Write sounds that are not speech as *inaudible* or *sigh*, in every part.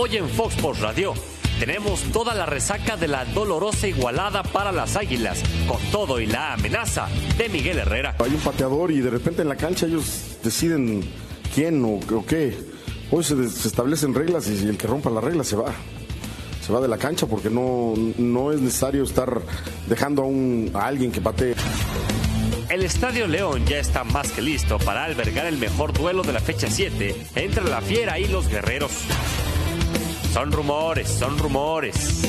Hoy en Fox Sports Radio tenemos toda la resaca de la dolorosa igualada para las Águilas, con todo y la amenaza de Miguel Herrera. Hay un pateador y de repente en la cancha ellos deciden quién o, o qué. Hoy se, establecen reglas y el que rompa las reglas se va. Se va de la cancha porque no, no es necesario estar dejando a, un, a alguien que patee. El Estadio León ya está más que listo para albergar el mejor duelo de la fecha 7 entre la Fiera y los Guerreros. Son rumores, son rumores.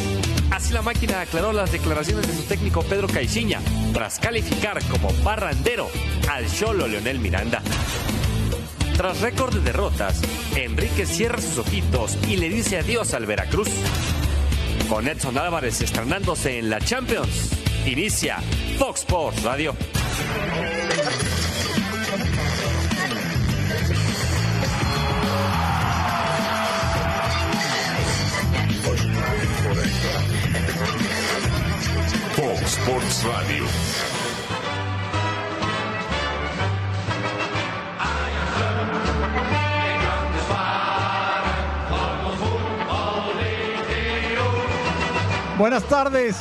Así la máquina aclaró las declaraciones de su técnico Pedro Caixinha tras calificar como parrandero al Cholo Leonel Miranda. Tras récord de derrotas, Enrique cierra sus ojitos y le dice adiós al Veracruz. Con Edson Álvarez estrenándose en la Champions, inicia Fox Sports Radio. Sports Radio. Buenas tardes.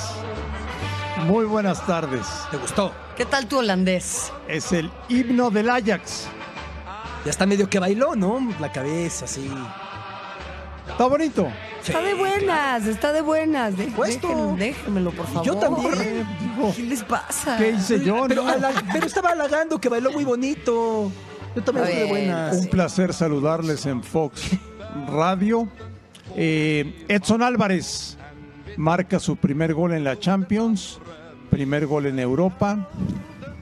Muy buenas tardes. ¿Te gustó? ¿Qué tal tu holandés? Es el himno del Ajax. Ya está medio que bailó, ¿no? La cabeza, así. Está bonito. Está de buenas, está de buenas. De- Puesto. déjenme- déjenmelo, por favor. yo también. Digo, ¿Qué les pasa? ¿Qué hice yo? Pero, no? ala- pero estaba halagando que bailó muy bonito. Yo también estoy de buenas. Un placer saludarles en Fox Radio. Eh, Edson Álvarez marca su primer gol en la Champions, primer gol en Europa,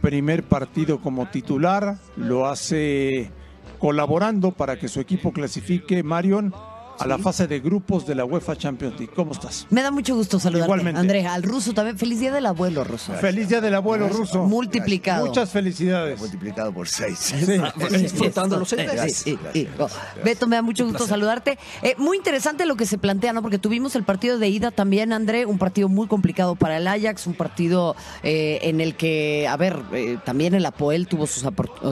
primer partido como titular, lo hace colaborando para que su equipo clasifique, Marion, a la fase de grupos de la UEFA Champions League. ¿Cómo estás? Me da mucho gusto saludarte, Igualmente. Andrea. Al ruso también. Feliz día del abuelo, ruso. Feliz día del abuelo ruso. Multiplicado. Muchas felicidades. multiplicado por seis. Sí. Disfrutando los Sí, seis sí. Oh, Beto, me da mucho gusto saludarte. Eh, muy interesante lo que se plantea, ¿no? Porque tuvimos el partido de ida también, André, un partido muy complicado para el Ajax, un partido eh, en el que, a ver, eh, también el Apoel tuvo sus,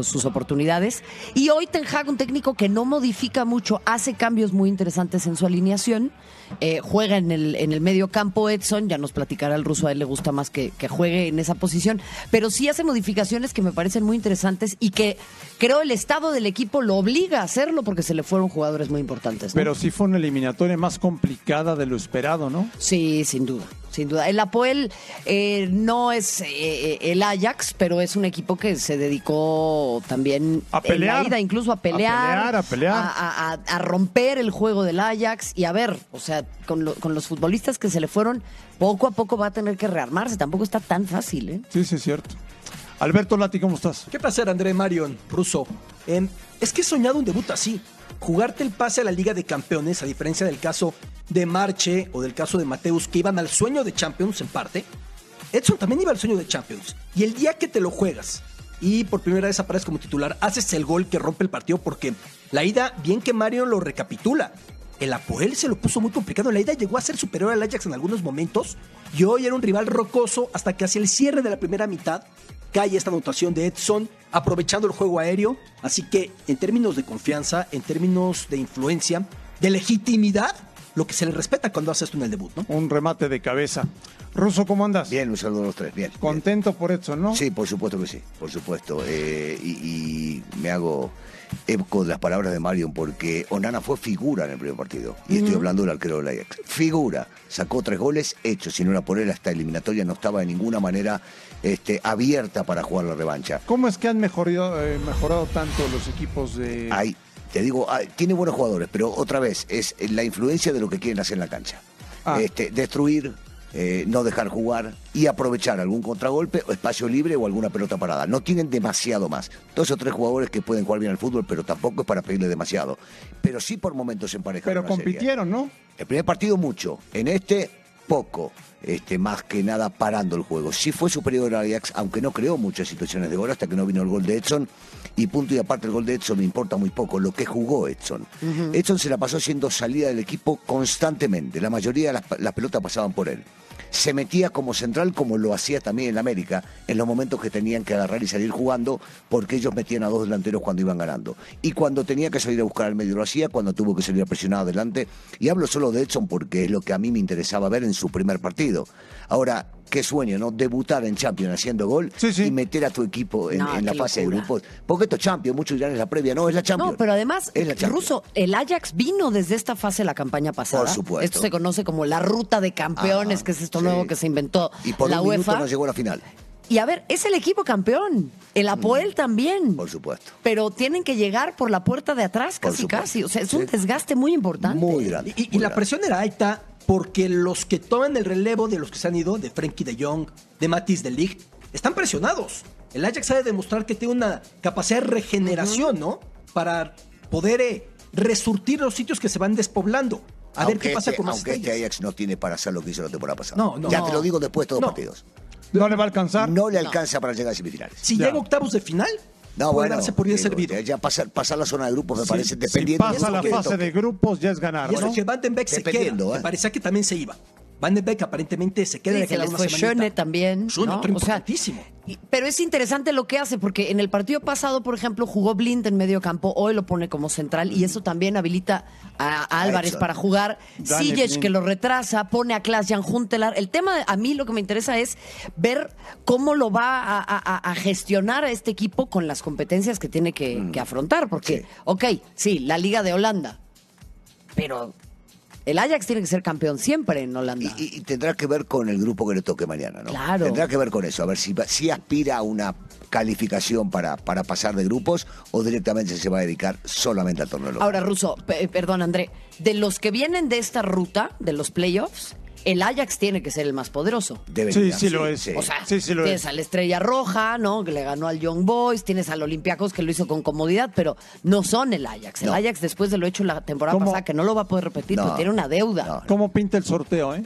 sus oportunidades. Y hoy Ten Hag, un técnico que no modifica mucho, hace cambios muy interesantes en su alineación. Eh, juega en el, en el medio campo Edson, ya nos platicará el ruso, a él le gusta más que, que juegue en esa posición, pero sí hace modificaciones que me parecen muy interesantes y que creo el estado del equipo lo obliga a hacerlo porque se le fueron jugadores muy importantes. ¿no? Pero sí fue una eliminatoria más complicada de lo esperado, ¿no? Sí, sin duda, sin duda. El Apoel eh, no es eh, eh, el Ajax, pero es un equipo que se dedicó también A pelear. en la ida incluso a A pelear, pelear, a pelear. a, a- a romper el juego del Ajax y a ver, o sea, con, lo- con los futbolistas que se le fueron, poco a poco va a tener que rearmarse. Tampoco está tan fácil, ¿eh? Sí, sí, es cierto. Alberto Lati, ¿cómo estás? Qué placer, André Marion, ruso. Em, es que he soñado un debut así. Jugarte el pase a la Liga de Campeones, a diferencia del caso de Marche o del caso de Mateus, que iban al sueño de Champions en parte. Edson también iba al sueño de Champions. Y el día que te lo juegas y por primera vez apareces como titular, haces el gol que rompe el partido porque la ida, bien que Mario lo recapitula, el Apoel se lo puso muy complicado. La ida llegó a ser superior al Ajax en algunos momentos y hoy era un rival rocoso hasta que hacia el cierre de la primera mitad cae esta anotación de Edson aprovechando el juego aéreo. Así que en términos de confianza, en términos de influencia, de legitimidad, lo que se le respeta cuando hace esto en el debut, ¿no? Un remate de cabeza. Ruso, ¿cómo andas? Bien, un saludo a los tres. Bien. Contento por Edson, ¿no? Sí, por supuesto que sí, por supuesto. Eh, y, y me hago eco de las palabras de Marion porque Onana fue figura en el primer partido. Y estoy hablando del arquero del Ajax. Figura. Sacó tres goles hechos. Si no era por él, esta eliminatoria no estaba de ninguna manera este, abierta para jugar la revancha. ¿Cómo es que han mejorado, eh, mejorado tanto los equipos de... Hay, te digo, hay- tiene buenos jugadores, pero otra vez, es la influencia de lo que quieren hacer en la cancha. Ah. Este, destruir, eh, no dejar jugar y aprovechar algún contragolpe, o espacio libre o alguna pelota parada. No tienen demasiado más. Dos o tres jugadores que pueden jugar bien al fútbol, pero tampoco es para pedirle demasiado. Pero sí por momentos en pareja. Pero compitieron, ¿no? El primer partido mucho, en este poco, este, más que nada parando el juego. Sí fue superior al Ajax, aunque no creó muchas situaciones de gol hasta que no vino el gol de Edson. Y punto y aparte el gol de Edson me importa muy poco, lo que jugó Edson. Edson se la pasó siendo salida del equipo constantemente, la mayoría de las, las pelotas pasaban por él. Se metía como central como lo hacía también en América, en los momentos que tenían que agarrar y salir jugando, porque ellos metían a dos delanteros cuando iban ganando. Y cuando tenía que salir a buscar al medio lo hacía, cuando tuvo que salir a presionar adelante. Y hablo solo de Edson porque es lo que a mí me interesaba ver en su primer partido. Ahora, qué sueño, ¿no? Debutar en Champions haciendo gol Sí, sí. y meter a tu equipo en, No, en la fase de grupos. Porque esto es Champions, muchos dirán es la previa, no, es la Champions. No, pero además, Es la Champions. Ruso, el Ajax vino desde esta fase de la campaña pasada. Por supuesto. Esto se conoce como la ruta de campeones, Ajá, que es esto sí. nuevo que se inventó Y por la un minuto UEFA. no llegó a la final, Y a ver, es el equipo campeón. El Apoel también. Mm. por supuesto. Pero tienen que llegar por la puerta de atrás, casi, casi. O sea, es un desgaste muy importante. Muy grande. Y, y muy la grande. presión era alta porque los que toman el relevo de los que se han ido, de Frenkie de Jong, de Matis de Ligt, están presionados. El Ajax ha de demostrar que tiene una capacidad de regeneración, ¿no? Para poder eh, resurtir los sitios que se van despoblando. A ver Aunque qué pasa este- con las Aunque este. Ajax no tiene para hacer lo que hizo la temporada pasada. No, no. ya No. te lo digo después de todos No. los partidos. ¿No le va a alcanzar? No le alcanza para llegar a semifinales. Si Ya. llega a octavos de final, No, bueno, darse por bien digo, servido. Ya pasar, pasar la zona de grupos me Si- parece si dependiendo. pasa la fase toque. de grupos ya es ganar, Y eso ¿no? que Van den Beek se queda. Dependiendo, Me ¿eh? parecía que también se iba. Van Beek aparentemente se queda Sí, de se les una fue. Schöne también. Schöne, ¿no? otro O sea, importantísimo. pero es interesante lo que hace, porque en el partido pasado, por ejemplo, jugó Blind en medio campo, hoy lo pone como central, y eso también habilita a, a Álvarez para jugar. Blind. que lo retrasa, pone a Klaas-Jan Huntelaar. El tema, a mí lo que me interesa es ver cómo lo va a, a- a gestionar a este equipo con las competencias que tiene que, que afrontar, porque, Sí. ok, sí, la Liga de Holanda, pero el Ajax tiene que ser campeón siempre en Holanda. Y, y- tendrá que ver con el grupo que le toque mañana, ¿no? Claro. Tendrá que ver con eso, a ver si, si aspira a una calificación para, para pasar de grupos o directamente se va a dedicar solamente al torneo. Ahora, Russo, pe- perdón, André, de los que vienen de esta ruta, de los playoffs, el Ajax tiene que ser el más poderoso. Debería, Sí, sí lo es. O sea, Sí, sí lo tienes es. a la Estrella Roja, ¿no? Que le ganó al Young Boys, tienes al Olympiacos que lo hizo con comodidad, pero no son el Ajax. El No. Ajax, después de lo hecho la temporada ¿Cómo? pasada, que no lo va a poder repetir, No. pero tiene una deuda. No. ¿Cómo pinta el sorteo, eh?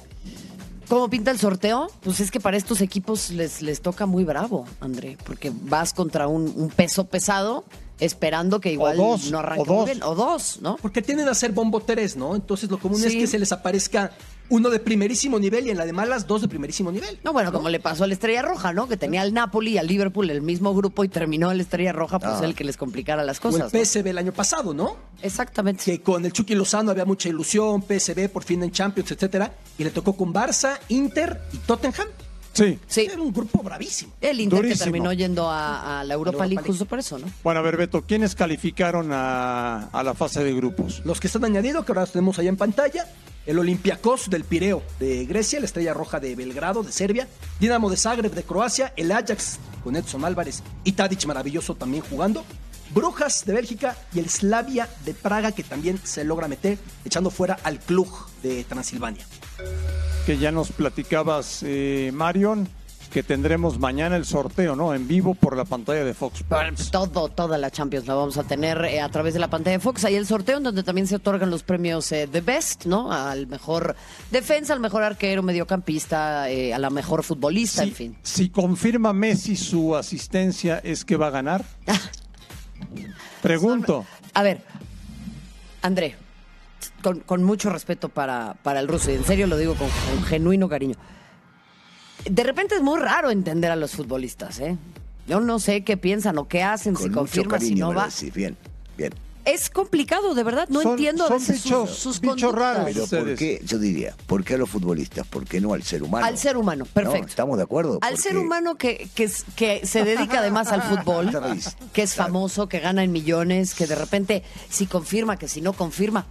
¿Cómo pinta el sorteo? Pues es que para estos equipos les, les toca muy bravo, André, porque vas contra un, un peso pesado esperando que igual dos, no arranque o dos. bien. O dos, ¿no? Porque tienden a ser bombo tres, ¿no? Entonces lo común es que se les aparezca uno de primerísimo nivel y en la de malas dos de primerísimo nivel. No, bueno, como le pasó a la Estrella Roja, ¿no? Que tenía al Napoli y al Liverpool el mismo grupo y terminó la Estrella Roja, pues Ah. el que les complicara las O el cosas. ¿no? PSV el año pasado, ¿no? Exactamente. Que con el Chucky Lozano había mucha ilusión, PSV por fin en Champions, etcétera, y le tocó con Barça, Inter y Tottenham. Sí. Sí. Era un grupo bravísimo. El Inter que terminó yendo a, a la Europa League. justo por eso, ¿no? Bueno, a ver, Beto, ¿quiénes calificaron a, a la fase de grupos? Los que están añadidos, que ahora los tenemos allá en pantalla, el Olympiacos del Pireo de Grecia, la Estrella Roja de Belgrado de Serbia, Dinamo de Zagreb de Croacia, el Ajax con Edson Álvarez y Tadic maravilloso también jugando, Brujas de Bélgica y el Slavia de Praga que también se logra meter echando fuera al Cluj de Transilvania. Que ya nos platicabas, eh, Marion, que tendremos mañana el sorteo, ¿no? En vivo por la pantalla de Fox Sports. Todo, toda la Champions la vamos a tener eh, a través de la pantalla de Fox. Hay el sorteo en donde también se otorgan los premios eh, The Best, ¿no? Al mejor defensa, al mejor arquero, mediocampista, eh, a la mejor futbolista, Si, en fin. si confirma Messi su asistencia, ¿es que va a ganar? *laughs* Pregunto. A ver, André, con, con mucho respeto para, para el ruso, y en serio lo digo con, con genuino cariño. De repente es muy raro entender a los futbolistas, ¿eh? Yo no sé qué piensan o qué hacen, Con si mucho confirma, si no me va. decís. Bien, bien. Es complicado, de verdad. No Son- entiendo a son veces sus- bichos- sus, bichos conductas. raros. Pero ¿por qué? Yo diría, ¿por qué a los futbolistas? ¿Por qué no al ser humano? Al ser humano, ¿No? perfecto. ¿Estamos de acuerdo? Al Porque- ser humano que, que, es- que se dedica además al fútbol, *laughs* que es famoso, que gana en millones, que de repente si confirma, que si no confirma.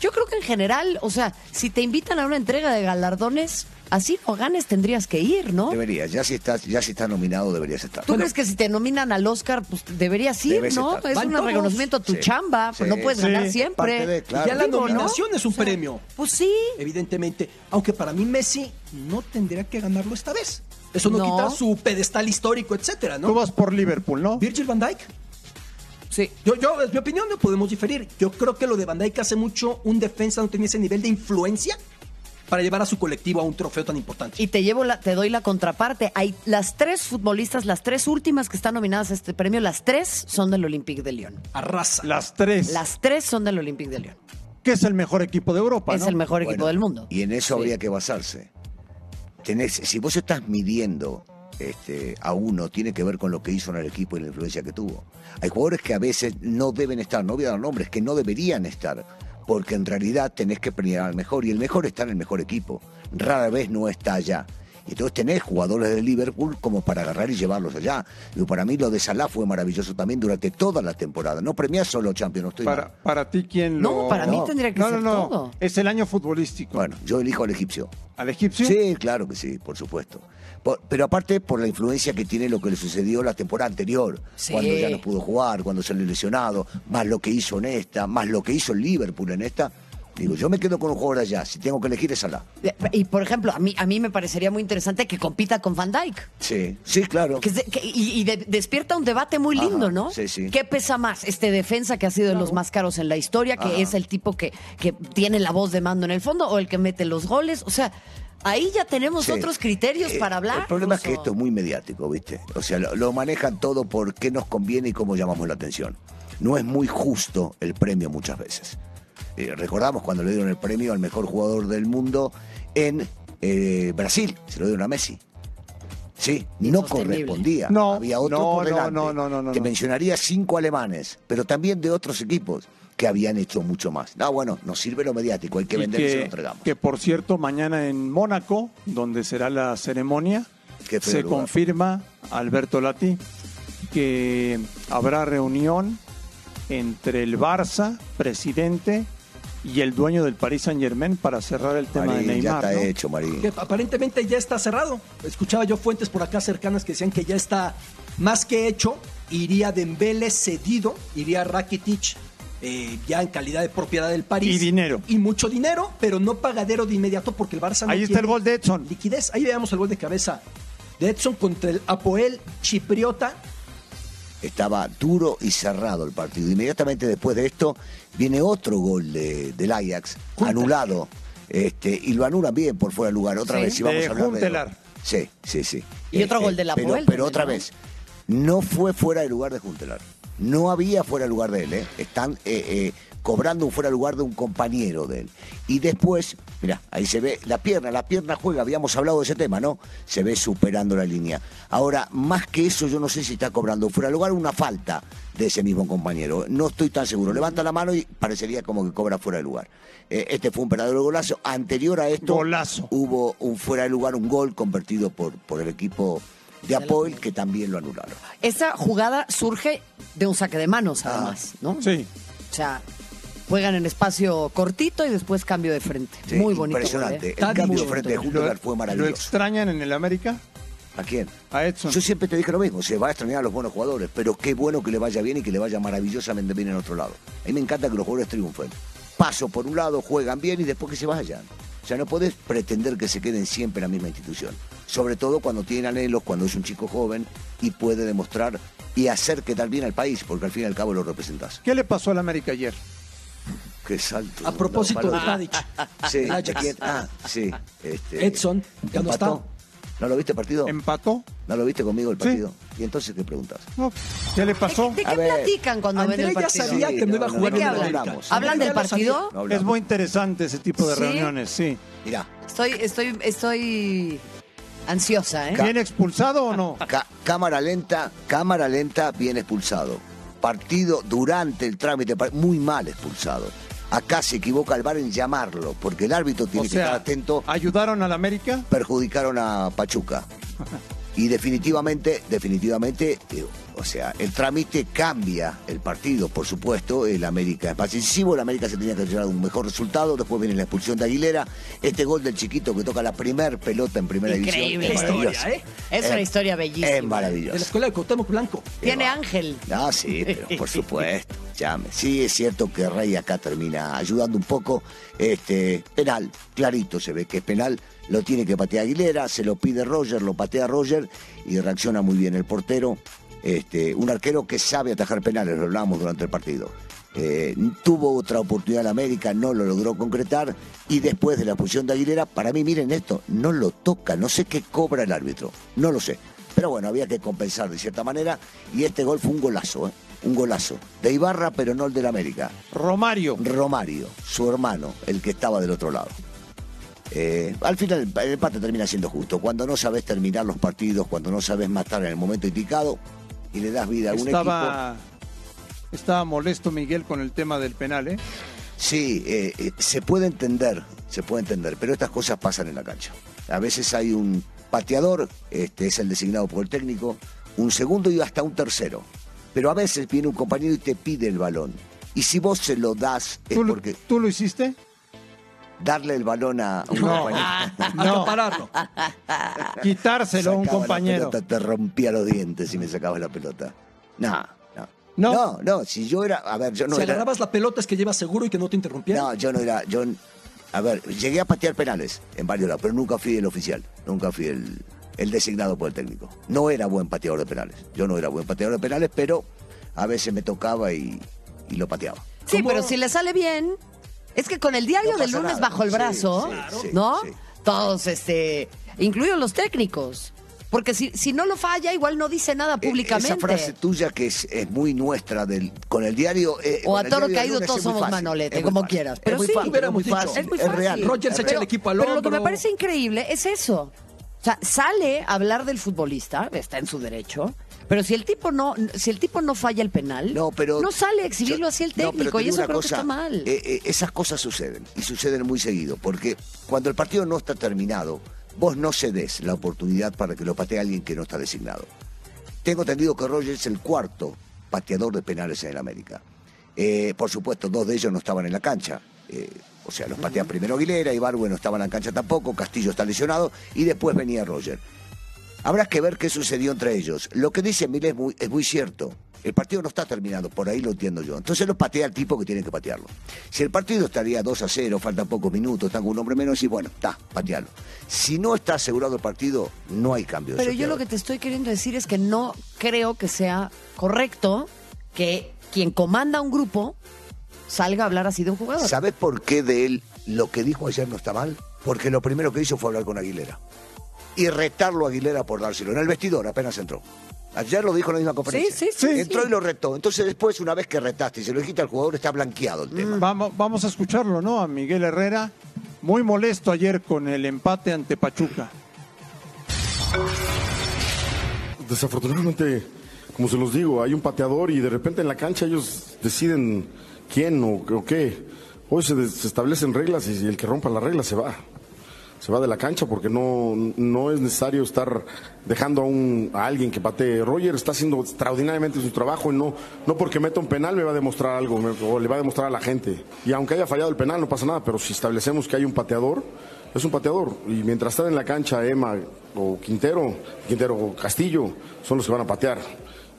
Yo creo que en general, o sea, si te invitan a una entrega de galardones, así no ganes, tendrías que ir, ¿no? Debería, ya si estás, ya si estás nominado deberías estar. ¿Tú crees que si te nominan al Oscar, pues deberías ir, Debes no? estar. Es Van un todos. reconocimiento a tu Sí. chamba, pues Sí. no puedes Sí. ganar siempre. Parte de- claro. ya la Digo, ¿no? nominación es un O sea, premio, Pues sí. evidentemente. Aunque para mí Messi no tendría que ganarlo esta vez. Eso no, No. quita su pedestal histórico, etcétera, Tú ¿no? vas por Liverpool, ¿no? Virgil van Dijk. Sí. Yo, yo, es mi opinión, no podemos diferir. Yo creo que lo de Van Dijk hace mucho un defensa no tenía ese nivel de influencia para llevar a su colectivo a un trofeo tan importante. Y te llevo la, te doy la contraparte. Hay las tres futbolistas, las tres últimas que están nominadas a este premio, las tres son del Olympique de Lyon. Arrasa. Las tres. Las tres son del Olympique de Lyon. Que es el mejor equipo de Europa, es ¿no? el mejor equipo del mundo. Y en eso Sí. habría que basarse. tenés, si vos estás midiendo este, a uno, tiene que ver con lo que hizo en el equipo y la influencia que tuvo. Hay jugadores que a veces no deben estar, no voy a dar nombres, que no deberían estar, porque en realidad tenés que premiar al mejor y el mejor está en el mejor equipo. Rara vez no está allá. Y entonces tenés jugadores de Liverpool como para agarrar y llevarlos allá. Y para mí lo de Salah fue maravilloso también durante toda la temporada. No premiás solo Champions, no estoy Para, mal. para ti, ¿quién No, lo...? para mí no. tendría que No, ser no, no. todo. Es el año futbolístico. Bueno, yo elijo al egipcio. ¿Al egipcio? Sí, claro que sí, por supuesto. Por- pero aparte por la influencia que tiene lo que le sucedió la temporada anterior, Sí. cuando ya no pudo jugar, cuando salió lesionado, más lo que hizo en esta, más lo que hizo el Liverpool en esta. Digo, yo me quedo con un jugador allá, si tengo que elegir es Salah. Y por ejemplo, a mí, a mí me parecería muy interesante que compita con Van Dyke. Sí, sí, claro. Que y y de- despierta un debate muy Ajá, lindo, ¿no? sí, sí. ¿Qué pesa más? Este defensa que ha sido de los más caros en la historia, que Ajá. es el tipo que, que tiene la voz de mando en el fondo, o el que mete los goles. O sea, ahí ya tenemos Sí. otros criterios Eh, para hablar. El problema es que esto es muy mediático, ¿viste? O sea, lo, lo manejan todo por qué nos conviene y cómo llamamos la atención. No es muy justo el premio muchas veces. Eh, recordamos cuando le dieron el premio al mejor jugador del mundo en eh, Brasil, se lo dieron a Messi. Sí, no correspondía. No, Había otro no, por no, delante. no, no, no, no, Te no. mencionaría cinco alemanes, pero también de otros equipos que habían hecho mucho más. No, bueno, nos sirve lo mediático, hay que Y vender y se lo que, entregamos. que, por cierto, mañana en Mónaco, donde será la ceremonia, se lugar. confirma, Alberto Lati, que habrá reunión entre el Barça, presidente, y el dueño del Paris Saint Germain para cerrar el tema Marín, de ya Neymar. está ¿no? hecho, Marín. Que aparentemente ya está cerrado. Escuchaba yo fuentes por acá cercanas que decían que ya está más que hecho. Iría Dembele cedido, iría Rakitic eh, ya en calidad de propiedad del París. Y dinero. Y mucho dinero, pero no pagadero de inmediato porque el Barça no Ahí está el gol de Edson. Liquidez. Ahí veamos el gol de cabeza de Edson contra el Apoel Chipriota. Estaba duro y cerrado el partido. Inmediatamente después de esto viene otro gol de, del Ajax, Junta. anulado. Este, y lo anulan bien por fuera de lugar. Otra Sí. vez, si vamos De a hablar Huntelaar. de... Sí, sí, sí. Este, Y otro gol del pero, Apoel Pero también, otra vez, no fue fuera de lugar de Juntelar. No había fuera de lugar de él, ¿eh? Están eh, eh, cobrando un fuera de lugar de un compañero de él. Y después, mira, ahí se ve la pierna, la pierna juega, habíamos hablado de ese tema, ¿no? Se ve superando la línea. Ahora, más que eso, yo no sé si está cobrando fuera de lugar una falta de ese mismo compañero. No estoy tan seguro. Levanta la mano y parecería como que cobra fuera de lugar. Eh, este fue un verdadero golazo. Anterior a esto, Golazo. hubo un fuera de lugar, un gol convertido por, por el equipo de Apoel, que también lo anularon. Esa jugada surge de un saque de manos, Ah. además, ¿no? Sí. O sea, juegan en espacio cortito y después cambio de frente. Sí, muy bonito. Impresionante. gol, ¿eh? El Tan cambio bonito. frente de ¿Lo, Juntelar fue lo maravilloso. extrañan en el América? ¿A quién? A Edson. Yo siempre te dije lo mismo, se va a extrañar a los buenos jugadores, pero qué bueno que le vaya bien y que le vaya maravillosamente bien en otro lado. A mí me encanta que los jugadores triunfen. Paso por un lado, juegan bien y después que se vayan. O sea, no podés pretender que se queden siempre en la misma institución. Sobre todo cuando tienen anhelos, cuando es un chico joven y puede demostrar y hacer quedar bien al país, porque al fin y al cabo lo representás. ¿Qué le pasó al América ayer? *laughs* Qué salto. A propósito de. Tadic. *laughs* Sí. ¿quién? Ah, sí. Este, Edson, ya no está. ¿No lo viste el partido? ¿Empató? ¿No lo viste conmigo el Sí. partido? ¿Y entonces qué preguntas? No. ¿Qué le pasó? ¿De, qué ver. platican cuando ven el ya partido? sabía Sí, que no iba a no, jugar ¿De qué hablan? América. ¿Hablan del ya sabía. partido? No hablamos. Es muy interesante ese tipo de ¿Sí? reuniones, sí. Mirá, Estoy, estoy, estoy ansiosa, ¿eh? ¿Viene expulsado o no? Ca- cámara lenta, cámara lenta, bien expulsado. Partido durante el trámite, muy mal expulsado. Acá se equivoca el VAR en llamarlo, porque el árbitro tiene O que estar atento. ¿ayudaron al América? Perjudicaron a Pachuca. *laughs* Y definitivamente, definitivamente, eh, o sea, el trámite cambia el partido, por supuesto. El América es más decisivo, el América se tenía que llevar un mejor resultado. Después viene la expulsión de Aguilera. Este gol del chiquito que toca la primer pelota en primera Increíble. división. es Historia, maravilloso. ¿eh? Es una historia bellísima. Es De la maravilloso. escuela de Cuauhtémoc Blanco. Tiene ángel. Ah, sí, pero por *laughs* supuesto. Llame. Sí, es cierto que Rey acá termina ayudando un poco. Este, penal, clarito se ve que es penal. Lo tiene que patear Aguilera, se lo pide Roger, lo patea Roger y reacciona muy bien el portero. Este, un arquero que sabe atajar penales, lo hablamos durante el partido. Eh, tuvo otra oportunidad en América, no lo logró concretar y después de la expulsión de Aguilera, para mí, miren esto, no lo toca, no sé qué cobra el árbitro, no lo sé. Pero bueno, había que compensar de cierta manera y este gol fue un golazo, ¿eh? un golazo. De Ibarra, pero no el del América. Romario. Romario, su hermano, el que estaba del otro lado. Eh, al final el, el empate termina siendo justo. Cuando no sabes terminar los partidos, cuando no sabes matar en el momento indicado y le das vida a un equipo. Estaba, molesto Miguel con el tema del penal, ¿eh? Sí, eh, eh, se puede entender, se puede entender, pero estas cosas pasan en la cancha. A veces hay un pateador, este es el designado por el técnico, un segundo y hasta un tercero. Pero a veces viene un compañero y te pide el balón. Y si vos se lo das, es ¿Tú, lo- porque ¿Tú lo hiciste? Darle el balón a un No. compañero. *laughs* No, Pararlo. quitárselo a un la compañero. pelota, te rompía los dientes si me sacabas la pelota. No, no. No. No, no, si yo era, a ver, yo no si era, agarrabas la pelota es que llevas seguro y que no te interrumpiera. no, yo no era, yo, a ver, llegué a patear penales en varios lados, pero nunca fui el oficial, nunca fui el, el designado por el técnico. No era buen pateador de penales, yo no era buen pateador de penales, pero a veces me tocaba y, y lo pateaba. Sí, ¿Cómo? pero si le sale bien, es que con el diario No del lunes nada. bajo el brazo, sí, sí, ¿no? sí. Todos, este, incluidos los técnicos. Porque si, si no lo falla, igual no dice nada Eh, públicamente. Esa frase tuya que es, es muy nuestra del, con el diario. eh, O a toro caído todos es somos fácil, manolete, es como fácil. quieras. Es Pero muy sí, fácil, es muy dicho. fácil, Es muy fácil. real. Roger se echa Pero- el equipo al Pero lo que hombro. me parece increíble es eso. O sea, sale a hablar del futbolista, está en su derecho, pero si el tipo no, si el tipo no falla el penal, No, pero. sale a exhibirlo yo- así el no, pero técnico, te y eso creo cosa, que está mal. eh, eh, esas cosas suceden, y suceden muy seguido, porque cuando el partido no está terminado, vos no cedes la oportunidad para que lo patee alguien que no está designado. Tengo entendido que Roger es el cuarto pateador de penales en el América. Eh, por supuesto, dos de ellos no estaban en la cancha. O sea, los patea primero Aguilera, Ibargüe no estaba en la cancha tampoco, Castillo está lesionado, y después venía Roger. Habrá que ver qué sucedió entre ellos. Lo que dice Emilio es muy, es muy cierto. El partido no está terminado, por ahí lo entiendo yo. Entonces lo patea el tipo que tiene que patearlo. Si el partido estaría 2 a 0, faltan pocos minutos, están con un hombre menos y bueno, está, patearlo. Si no está asegurado el partido, no hay cambio. Pero yo lo que te estoy queriendo decir es que no creo que sea correcto que quien comanda un grupo salga a hablar así de un jugador. ¿Sabes por qué de él lo que dijo ayer no está mal? Porque lo primero que hizo fue hablar con Aguilera. Y retarlo a Aguilera por dárselo. En el vestidor apenas entró. Ayer lo dijo en la misma conferencia. Sí, sí, sí, Entró sí. y lo retó. Entonces después, una vez que retaste y se lo dijiste al jugador, está blanqueado el tema. Vamos, vamos a escucharlo, ¿no? A Miguel Herrera, muy molesto ayer con el empate ante Pachuca. Desafortunadamente, como se los digo, hay un pateador y de repente en la cancha ellos deciden quién o, o qué. Hoy se, des- se establecen reglas y el que rompa las reglas se va. Se va de la cancha porque no, no es necesario estar dejando a, un, a alguien que patee. Roger está haciendo extraordinariamente su trabajo y no, no porque meta un penal me va a demostrar algo o le va a demostrar a la gente. Y aunque haya fallado el penal no pasa nada, pero si establecemos que hay un pateador, es un pateador. Y mientras están en la cancha Emma o Quintero, Quintero o Castillo, son los que van a patear.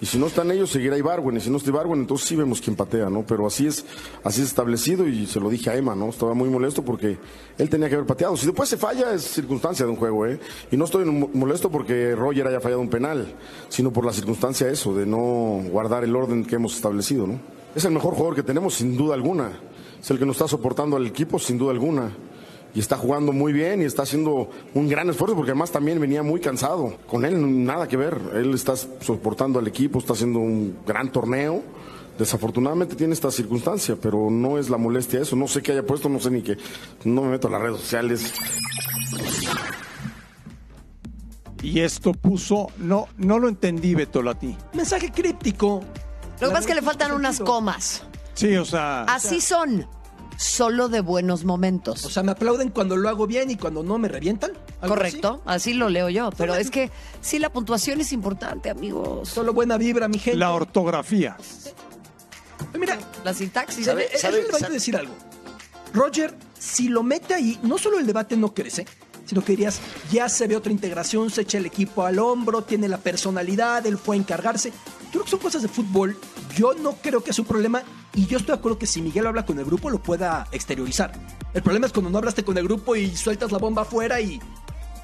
Y si no están ellos, seguirá Ibargüen. Y si no está Ibargüen, entonces sí vemos quién patea, ¿no? Pero así es, así es establecido y se lo dije a Emma, ¿no? Estaba muy molesto porque él tenía que haber pateado. Si después se falla, es circunstancia de un juego, ¿eh? Y no estoy mo- molesto porque Roger haya fallado un penal, sino por la circunstancia eso, de no guardar el orden que hemos establecido, ¿no? Es el mejor jugador que tenemos, sin duda alguna. Es el que nos está soportando al equipo, sin duda alguna y está jugando muy bien y está haciendo un gran esfuerzo porque además también venía muy cansado. Con él nada que ver. Él está soportando al equipo, está haciendo un gran torneo. Desafortunadamente tiene esta circunstancia, pero no es la molestia eso. No sé qué haya puesto, no sé ni qué. No me meto a las redes sociales. Y esto puso, no, no lo entendí, Beto Latí. Mensaje críptico. Lo que pasa es que le faltan unas comas. Sí, o sea, Así son, solo de buenos momentos. O sea, me aplauden cuando lo hago bien y cuando no me revientan. ¿Algo Correcto, así? lo leo yo. Pero es que sí, la puntuación es importante, amigos. Solo buena vibra, mi gente. la ortografía. Mira, La sintaxis. ¿Sabe? es relevante sabe- decir algo. Roger, si lo mete ahí, no solo el debate no crece, sino que dirías, ya se ve otra integración, se echa el equipo al hombro, tiene la personalidad, él fue a encargarse. Yo creo que son cosas de fútbol. Yo no creo que es un problema y yo estoy de acuerdo que si Miguel habla con el grupo lo pueda exteriorizar. El problema es cuando no hablaste con el grupo y sueltas la bomba afuera y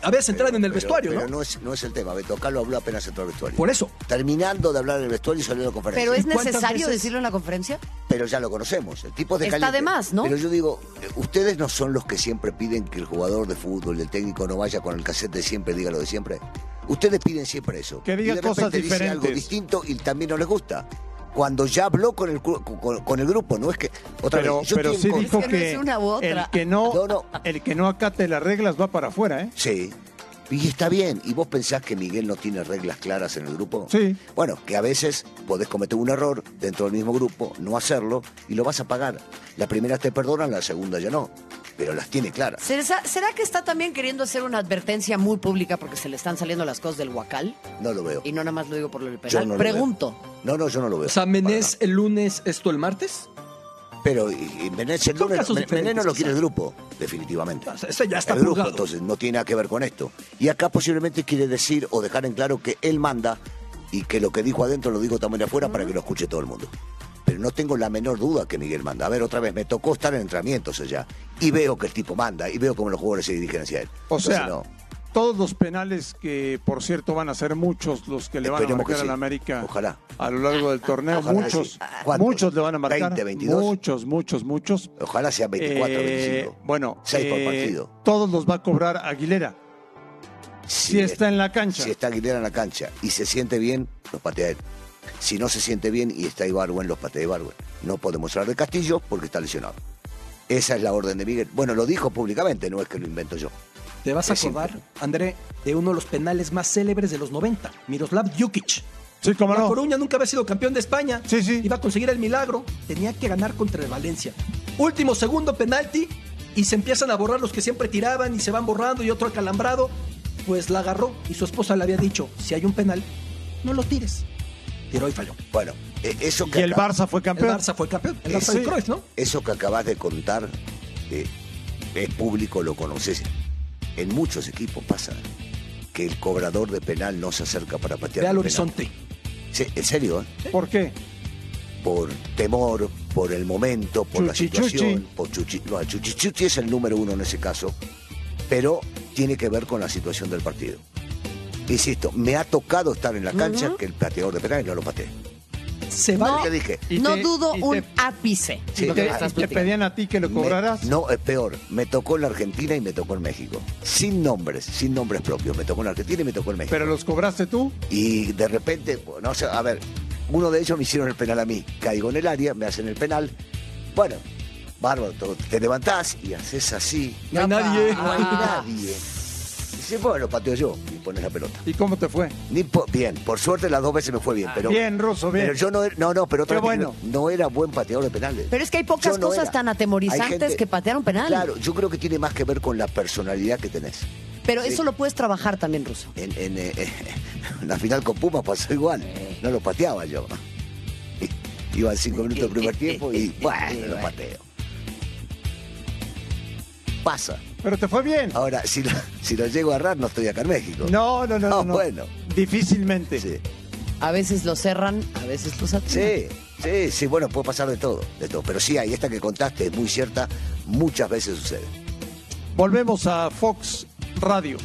a veces entran en el Pero- vestuario, pero ¿no? es, no es el tema, Beto. Acá lo habló apenas entró al vestuario. Por eso. Terminando de hablar en el vestuario y salió a la conferencia. Pero es ¿Y cuántas necesario decirlo en la conferencia. Pero ya lo conocemos. El tipo de Está caliente. de más, ¿no? Pero yo digo, ustedes no son los que siempre piden que el jugador de fútbol el técnico no vaya con el cassette de siempre, diga lo de siempre. Ustedes piden siempre eso. Que diga y de cosas repente dice algo distinto y también no les gusta. Cuando ya habló con el, con, con el grupo, no es que. Otra Pero, vez, yo pero sí dijo que no que, es una u otra. el que no, No, no. el que no acate las reglas va para afuera, ¿eh? Sí. Y está bien. ¿Y vos pensás que Miguel no tiene reglas claras en el grupo? Sí. Bueno, que a veces podés cometer un error dentro del mismo grupo, no hacerlo y lo vas a pagar. La primera te perdonan, la segunda ya no. Pero las tiene claras. ¿Será, será que está también queriendo hacer una advertencia muy pública porque se le están saliendo las cosas del huacal? No lo veo. Y no nada más lo digo por lo del Yo penal. no lo Pregunto. No, no, yo no lo veo. Nada. el lunes, esto el martes. Pero Menés, el lunes- casos Men- diferentes, Menés no lo quiere el grupo, definitivamente. Sea, eso ya está el grupo, purgado. entonces no tiene nada que ver con esto. Y acá posiblemente quiere decir o dejar en claro que él manda y que lo que dijo adentro lo digo también afuera para que lo escuche todo el mundo. Pero no tengo la menor duda que Miguel manda. A ver, otra vez, me tocó estar en entrenamientos allá y veo que el tipo manda y veo cómo los jugadores se dirigen hacia él. O Entonces, sea, no. Todos los penales que, por cierto, van a ser muchos los que le van a marcar a la. América Ojalá. a lo largo del torneo. Ojalá muchos, muchos le van a marcar. 20, 22. Muchos, muchos, muchos. Ojalá sean 24 o Eh, 25. Bueno, Seis por eh, partido. todos los va a cobrar Aguilera. Si Si está en la cancha. Si está Aguilera en la cancha y se siente bien, los patea él. Si no se siente bien y está Ibarwen, los patea Ibarwen. No podemos hablar de Castillo porque está lesionado. Esa es la orden de Miguel. Bueno, lo dijo públicamente, no es que lo invento yo. Te vas a acordar. André, de uno de los penales más célebres de los 90, Miroslav Jukic. Sí, cómo La no. Coruña nunca había sido campeón de España. Sí, sí. Iba a conseguir el milagro. Tenía que ganar contra el Valencia. Último segundo penalti y se empiezan a borrar los que siempre tiraban y se van borrando y otro acalambrado. Pues la agarró y su esposa le había dicho, si hay un penal, no lo tires. Tiró y falló. Bueno, eh, eso Y que, el acá- Barça fue El campeón. Barça fue campeón. El Barça de sí. Cruyff, ¿no? eso que acabas de contar eh, es público, lo conoces. En muchos equipos pasa que el cobrador de penal no se acerca para patear. Ve al penal. horizonte. Sí, en serio, ¿eh? ¿Por qué? por temor, por el momento, por la situación, chuchi. por chuchi. No, chuchi, chuchi es el número uno en ese caso, pero tiene que ver con la situación del partido. Insisto, me ha tocado estar en la cancha que el pateador de penales no lo patee. Se No. va. ¿Qué dije? Y no te- dudo y te- un ápice. Sí, lo que te- estás ¿Y te platicando. pedían a ti que lo Me- cobraras? no, es peor. Me tocó en la Argentina y me tocó en México. Sin nombres, sin nombres propios. Me tocó en la Argentina y me tocó en México. ¿Pero los cobraste tú? Y de repente, pues, no sé, a ver, uno de ellos me hicieron el penal a mí. Caigo en el área, me hacen el penal. Bueno, bárbaro, te levantás y haces así. No hay nadie. No hay nadie. Dice, bueno, lo pateo yo y pones la pelota. ¿Y cómo te fue? Ni po- bien, por suerte las dos veces me fue bien, pero. bien, Ruso, bien. Pero yo no era, no, no, pero otra vez bueno. no, no era buen pateador de penales. Pero es que hay pocas no cosas era. tan atemorizantes gente- que patear un penal. Claro, yo creo que tiene más que ver con la personalidad que tenés. Pero Sí. eso lo puedes trabajar también, Ruso. En, en, eh, *laughs* en la final con Pumas pasó igual. No lo pateaba yo. *laughs* Iban cinco minutos del primer *laughs* tiempo y bueno, lo pateo. Pasa. Pero te fue bien. Ahora, si lo, *laughs* si lo llego a errar, no estoy acá en México. No, no, no, no. No, no. bueno. Difícilmente. Sí, A veces los cerran, a veces los atinan. sí, sí, sí, bueno, puede pasar de todo, de todo. Pero sí, ahí esta que contaste es muy cierta, muchas veces sucede. Volvemos a Fox Radio.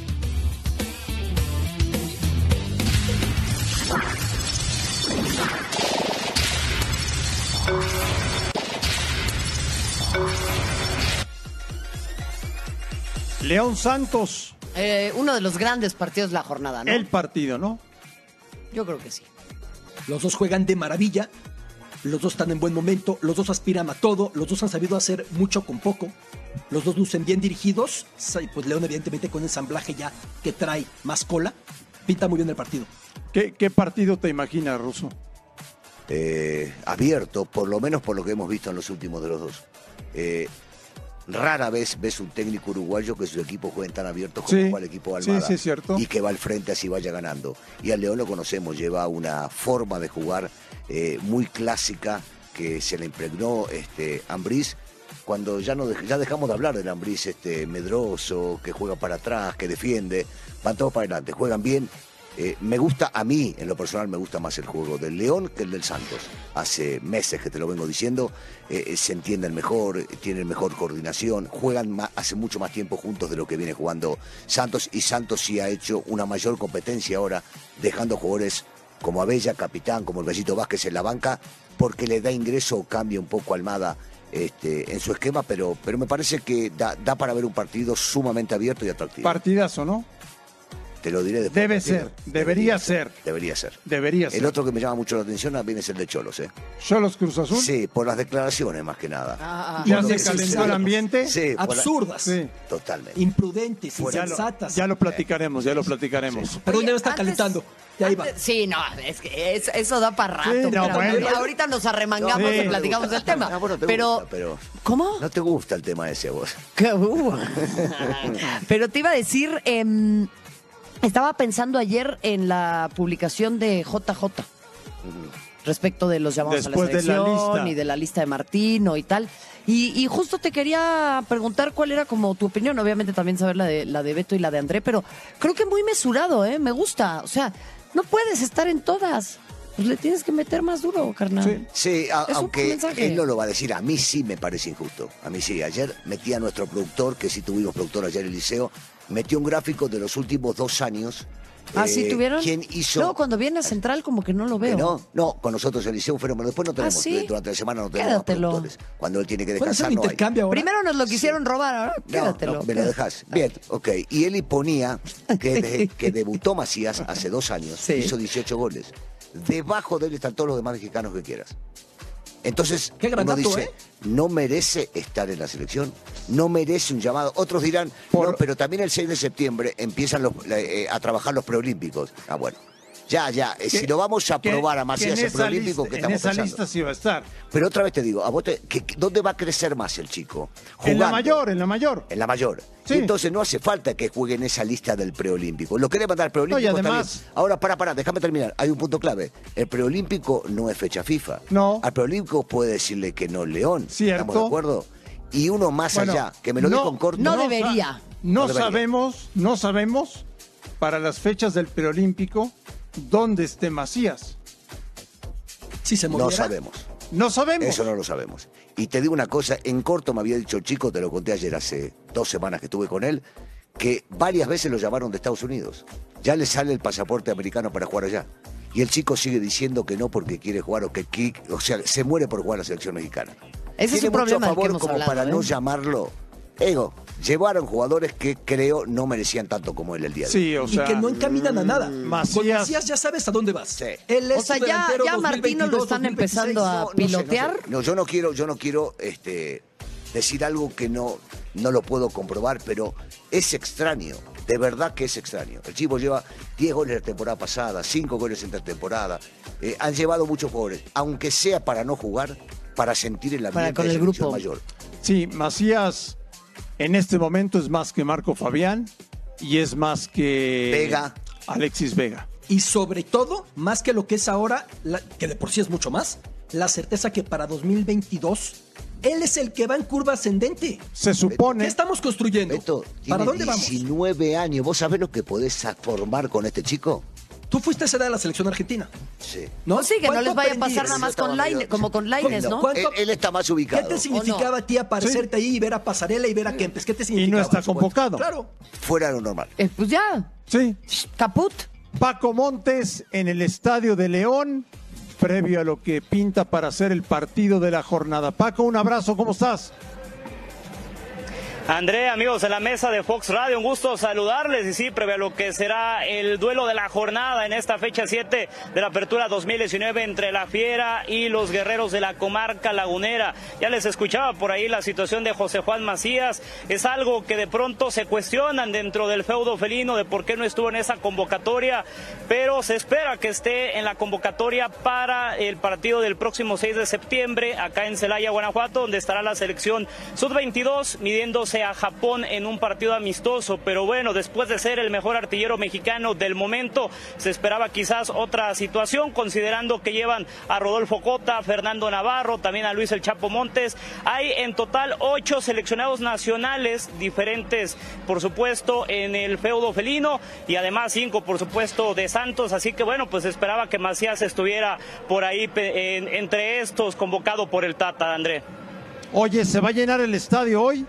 León Santos, Eh, uno de los grandes partidos de la jornada, ¿no? el partido, ¿no? Yo creo que sí. Los dos juegan de maravilla. Los dos están en buen momento. Los dos aspiran a todo. Los dos han sabido hacer mucho con poco. Los dos lucen bien dirigidos. Sa- Pues León, evidentemente, con ensamblaje ya que trae más cola. Pinta muy bien el partido. ¿Qué, qué partido te imaginas, Ruso? eh, abierto, por lo menos por lo que hemos visto en los últimos de los dos. Eh, rara vez ves un técnico uruguayo que su equipo juegue tan abierto como Sí, el equipo de Almada. sí. Y que va al frente así vaya ganando. Y al León lo conocemos, lleva una forma de jugar eh, muy clásica que se le impregnó este, Ambriz cuando ya, no ya dejamos de hablar del Ambriz este, medroso, que juega para atrás, que defiende, van todos para adelante, juegan bien. Eh, me gusta, a mí, en lo personal, me gusta más el juego del León que el del Santos. Hace meses que te lo vengo diciendo, eh, eh, se entienden mejor, tienen mejor coordinación, juegan hace mucho más tiempo juntos de lo que viene jugando Santos y Santos sí ha hecho una mayor competencia ahora, dejando jugadores como Abella, capitán, como el Gallito Vázquez en la banca, porque le da ingreso o cambia un poco Almada este, en su esquema, pero, pero me parece que da, da para ver un partido sumamente abierto y atractivo. Partidazo, ¿no? Te lo diré después. Debe ser, debería ser. Debería ser. Debería ser. El otro que me llama mucho la atención también es el de Cholos, ¿eh? Cholos Cruz Azul. Sí, por las declaraciones más que nada. Ah, Ya Por se lo que calentó el ambiente. Sí, la- Absurdas, Sí. Totalmente. imprudentes, Ya lo, insensatas. ya lo platicaremos, ya lo platicaremos. Pero Oye, ya está antes- calentando. Ya iba. antes- Sí, no, es que es- eso da para rato. Sí, no, pero bueno. Ahorita nos arremangamos Sí. y platicamos del tema. Ah, bueno, te pero, gusta, pero ¿cómo? no te gusta el tema ese vos. *laughs* Pero te iba a decir, em, estaba pensando ayer en la publicación de JJ respecto de los llamados Después a la de la selección lista. y de la lista de Martino y tal. Y, y justo te quería preguntar cuál era como tu opinión, obviamente también saber la de, la de Beto y la de André, pero creo que muy mesurado, ¿eh? Me gusta. O sea, no puedes estar en todas. Pues le tienes que meter más duro, carnal. Sí. Sí, a- Es un aunque él no lo va a decir, a mí sí me parece injusto. A mí sí. Ayer metí a nuestro productor, que sí tuvimos productor ayer en el liceo, metió un gráfico de los últimos dos años. Ah, ¿sí eh, tuvieron? ¿Quién hizo? Luego cuando viene a Central como que no lo veo. no, no, con nosotros el liceo fueron, pero después no tenemos, ¿Ah, sí? durante la semana no tenemos Quédatelo. productores. Cuando él tiene que descansar no hay. ahora. Primero nos lo quisieron robar, ahora No, quédatelo. no, me lo dejas. Bien, ok. Y Eli ponía que *laughs* que debutó Macías hace dos años, Sí. hizo 18 goles. Debajo de él están todos los demás mexicanos que quieras. Entonces, Qué gran uno dato, dice, ¿eh? no merece estar en la selección, no merece un llamado. Otros dirán, Por- no, pero también el 6 de septiembre empiezan los- eh, a trabajar los preolímpicos. Ah, bueno. Ya, ya, eh, si lo vamos a Que- probar a que Macías esa preolímpico, lista- ¿qué En estamos esa pensando? lista sí va a estar. Pero otra vez te digo, ¿a vos te- que- que- ¿dónde va a crecer más el chico? En la mayor, en la mayor. En la mayor. Sí. Y entonces no hace falta que juegue en esa lista del preolímpico. Lo querés mandar al preolímpico. No, y está además- bien. Ahora, para, para, déjame terminar. Hay un punto clave. El preolímpico no es fecha FIFA. No. Al preolímpico puede decirle que no León. Cierto. ¿Estamos de acuerdo? Y uno más Bueno, allá, que me lo no- dijo en corto. no debería. No, No debería. sabemos, no sabemos para las fechas del preolímpico dónde esté Macías. Si se no sabemos. No sabemos. Eso no lo sabemos. Y te digo una cosa, en corto me había dicho el chico, te lo conté ayer hace dos semanas que estuve con él, que varias veces lo llamaron de Estados Unidos. Ya le sale el pasaporte americano para jugar allá. Y el chico sigue diciendo que no porque quiere jugar o que o sea, se muere por jugar a la selección mexicana. Ese es un problema del que favor hemos como hablado, para ¿eh? no llamarlo. Ego, llevaron jugadores que creo no merecían tanto como él el día de hoy. Sí, o y sea. que no encaminan a nada. Macías- Con Macías ya sabes a dónde vas. Sí. Él es O sea, ya, ya Martino lo 2022, están 2026. empezando a No, no sé, no sé. pilotear. No, yo no quiero, yo no quiero este, decir algo que no, no lo puedo comprobar, pero es extraño. De verdad que es extraño. El Chivo lleva 10 goles la temporada pasada, 5 goles en la temporada. Eh, han llevado muchos jugadores, aunque sea para no jugar, para sentir el Para ambiente con de el selección grupo. mayor. Sí, Macías en este momento es más que Marco Fabián y es más que Vega. Alexis Vega. Y sobre todo, más que lo que es ahora, la- que de por sí es mucho más, la certeza que para 2022 él es el que va en curva ascendente. Se ¿Qué supone. estamos construyendo? Beto, ¿Para dónde vamos? 19 años. ¿Vos sabés lo que podés formar con este chico? Tú fuiste a esa edad de la selección argentina. Sí. ¿no? Sí, que no ¿Cuánto les vaya a pasar nada más con Laine, como con Laines, ¿no? ¿Cuánto- Él, él está más ¿Qué ubicado. te significaba a ti aparecerte ahí y ver a Pasarela y ver a Kempes? ¿Qué te significaba? no está convocado. Claro. Fuera de lo normal. Eh, pues ya, Sí. caput. Paco Montes en el Estadio de León, previo a lo que pinta para ser el partido de la jornada. Paco, un abrazo, ¿cómo estás? André, amigos de la mesa de Fox Radio, un gusto saludarles y sí, previo a lo que será el duelo de la jornada en esta fecha 7 de la apertura 2019 entre la Fiera y los guerreros de la comarca lagunera. Ya les escuchaba por ahí la situación de José Juan Macías, es algo que de pronto se cuestionan dentro del feudo felino de por qué no estuvo en esa convocatoria, pero se espera que esté en la convocatoria para el partido del próximo 6 de septiembre acá en Celaya, Guanajuato, donde estará la selección sub-22 midiéndose a Japón en un partido amistoso. Pero bueno, después de ser el mejor artillero mexicano del momento, se esperaba quizás otra situación, considerando que llevan a Rodolfo Cota, Fernando Navarro, también a Luis El Chapo Montes. Hay en total ocho seleccionados nacionales diferentes, por supuesto, en el feudo felino y además cinco, por supuesto, de Santos. Así que bueno, pues esperaba que Macías estuviera por ahí entre estos, convocado por el Tata, André. Oye, ¿se va a llenar el estadio hoy?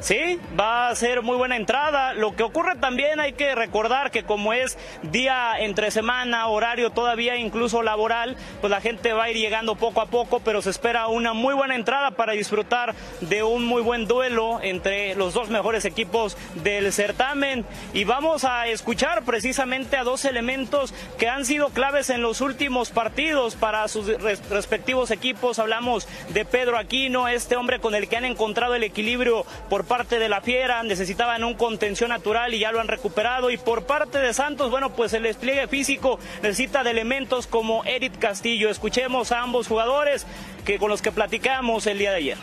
Sí, va a ser muy buena entrada. Lo que ocurre también hay que recordar que como es día entre semana, horario todavía incluso laboral, pues la gente va a ir llegando poco a poco, pero se espera una muy buena entrada para disfrutar de un muy buen duelo entre los dos mejores equipos del certamen. Y vamos a escuchar precisamente a dos elementos que han sido claves en los últimos partidos para sus respectivos equipos. Hablamos de Pedro Aquino, este hombre con el que han encontrado el equilibrio por parte de la Fiera, necesitaban un contención natural y ya lo han recuperado. Y por parte de Santos, bueno, pues el despliegue físico necesita de elementos como Eric Castillo. Escuchemos a ambos jugadores que con los que platicamos el día de ayer.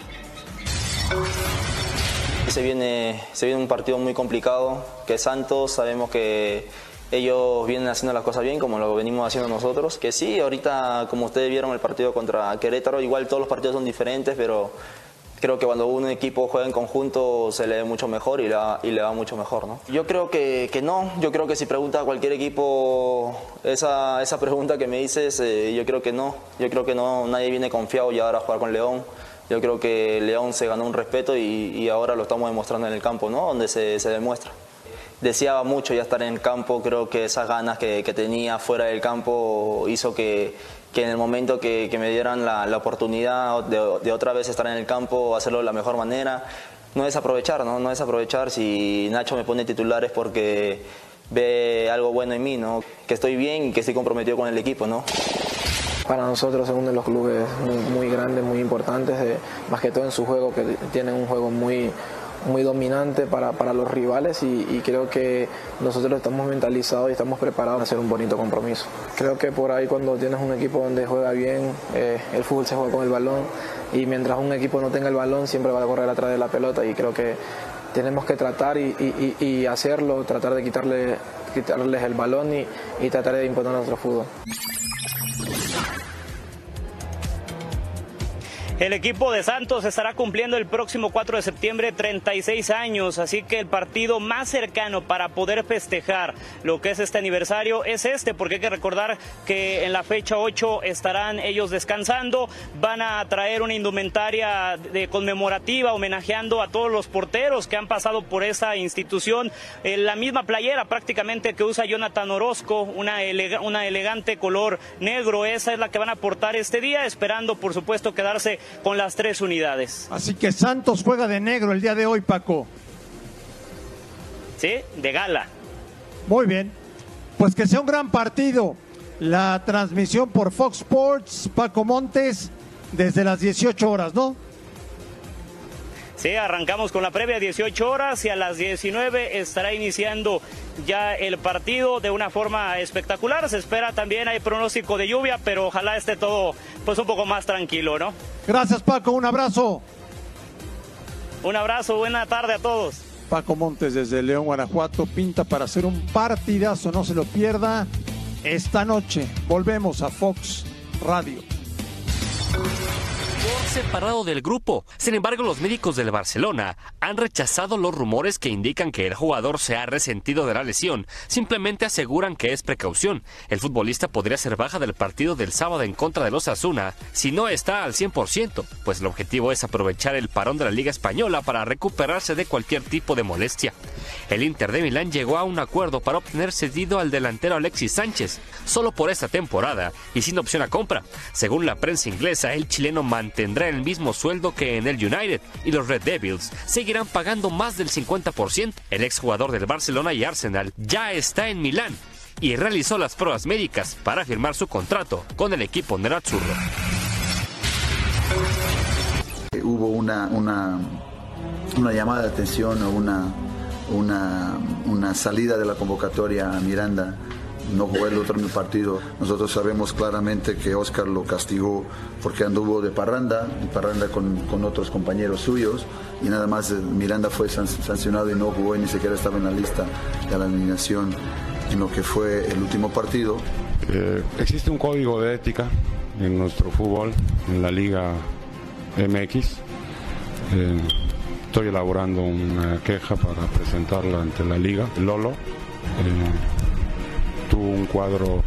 Se viene, se viene un partido muy complicado, que Santos, sabemos que ellos vienen haciendo las cosas bien como lo venimos haciendo nosotros. Que sí, ahorita como ustedes vieron el partido contra Querétaro, igual todos los partidos son diferentes, pero creo que cuando un equipo juega en conjunto se le ve mucho mejor y y le va mucho mejor. ¿no? Yo creo que, que, no, yo creo que si pregunta a cualquier equipo esa, esa *laughs* pregunta que me dices, eh, yo creo que no, yo creo que no, nadie viene confiado ya ahora a jugar con León. Yo creo que León se ganó un respeto y, y ahora lo estamos demostrando en el campo, ¿no? donde se, se demuestra deseaba mucho ya estar en el campo, creo que esas ganas que, que tenía fuera del campo hizo que, que en el momento que, que me dieran la, la oportunidad de, de, otra vez estar en el campo, hacerlo de la mejor manera, no es aprovechar, ¿no? No es aprovechar si Nacho me pone titulares porque ve algo bueno en mí, ¿no? Que estoy bien y que estoy comprometido con el equipo, ¿no? Para nosotros es uno de los clubes muy, muy grandes, muy importantes, de, más que todo en su juego, que tienen un juego muy, muy dominante para, para los rivales y, y, creo que nosotros estamos mentalizados y estamos preparados a hacer un bonito compromiso. Creo que por ahí cuando tienes un equipo donde juega bien, eh, el fútbol se juega con el balón y mientras un equipo no tenga el balón siempre va a correr atrás de la pelota y creo que tenemos que tratar y, y, y hacerlo, tratar de quitarle, quitarles el balón y, tratar de imponer nuestro fútbol. El equipo de Santos estará cumpliendo el próximo 4 de septiembre 36 años, así que el partido más cercano para poder festejar lo que es este aniversario es este, porque hay que recordar que en la fecha 8 estarán ellos descansando, van a traer una indumentaria de conmemorativa homenajeando a todos los porteros que han pasado por esa institución, en la misma playera prácticamente que usa Jonathan Orozco, una, una elegante color negro, esa es la que van a portar este día, esperando por supuesto quedarse con las tres unidades. Así que Santos juega de negro el día de hoy, Paco. Sí, de gala. Muy bien. Pues que sea un gran partido. La transmisión por Fox Sports, Paco Montes, desde las 18 horas, ¿no? Sí, arrancamos con la previa 18 horas y a las 19 estará iniciando ya el partido de una forma espectacular. Se espera también, hay pronóstico de lluvia, pero ojalá esté todo pues un poco más tranquilo, ¿no? Gracias Paco, un abrazo. Un abrazo, buena tarde a todos. Paco Montes desde León, Guanajuato, pinta para hacer un partidazo, no se lo pierda. Esta noche volvemos a Fox Radio separado del grupo. Sin embargo, los médicos del Barcelona han rechazado los rumores que indican que el jugador se ha resentido de la lesión. Simplemente aseguran que es precaución. El futbolista podría ser baja del partido del sábado en contra de los Asuna si no está al 100%, pues el objetivo es aprovechar el parón de la Liga Española para recuperarse de cualquier tipo de molestia. El Inter de Milán llegó a un acuerdo para obtener cedido al delantero Alexis Sánchez, solo por esta temporada y sin opción a compra. Según la prensa inglesa, el chileno mantendrá el mismo sueldo que en el United y los Red Devils seguirán pagando más del 50%. El exjugador del Barcelona y Arsenal ya está en Milán y realizó las pruebas médicas para firmar su contrato con el equipo nerazzurro. Hubo una, una, una llamada de atención o una, una, una salida de la convocatoria a Miranda no jugó el otro partido. Nosotros sabemos claramente que Oscar lo castigó porque anduvo de parranda, de parranda con, con, otros compañeros suyos y nada más Miranda fue sancionado y no jugó y ni siquiera estaba en la lista de la eliminación en lo que fue el último partido. Eh, existe un código de ética en nuestro fútbol, en la Liga MX. Eh, estoy elaborando una queja para presentarla ante la liga. Lolo. Eh, tuvo un cuadro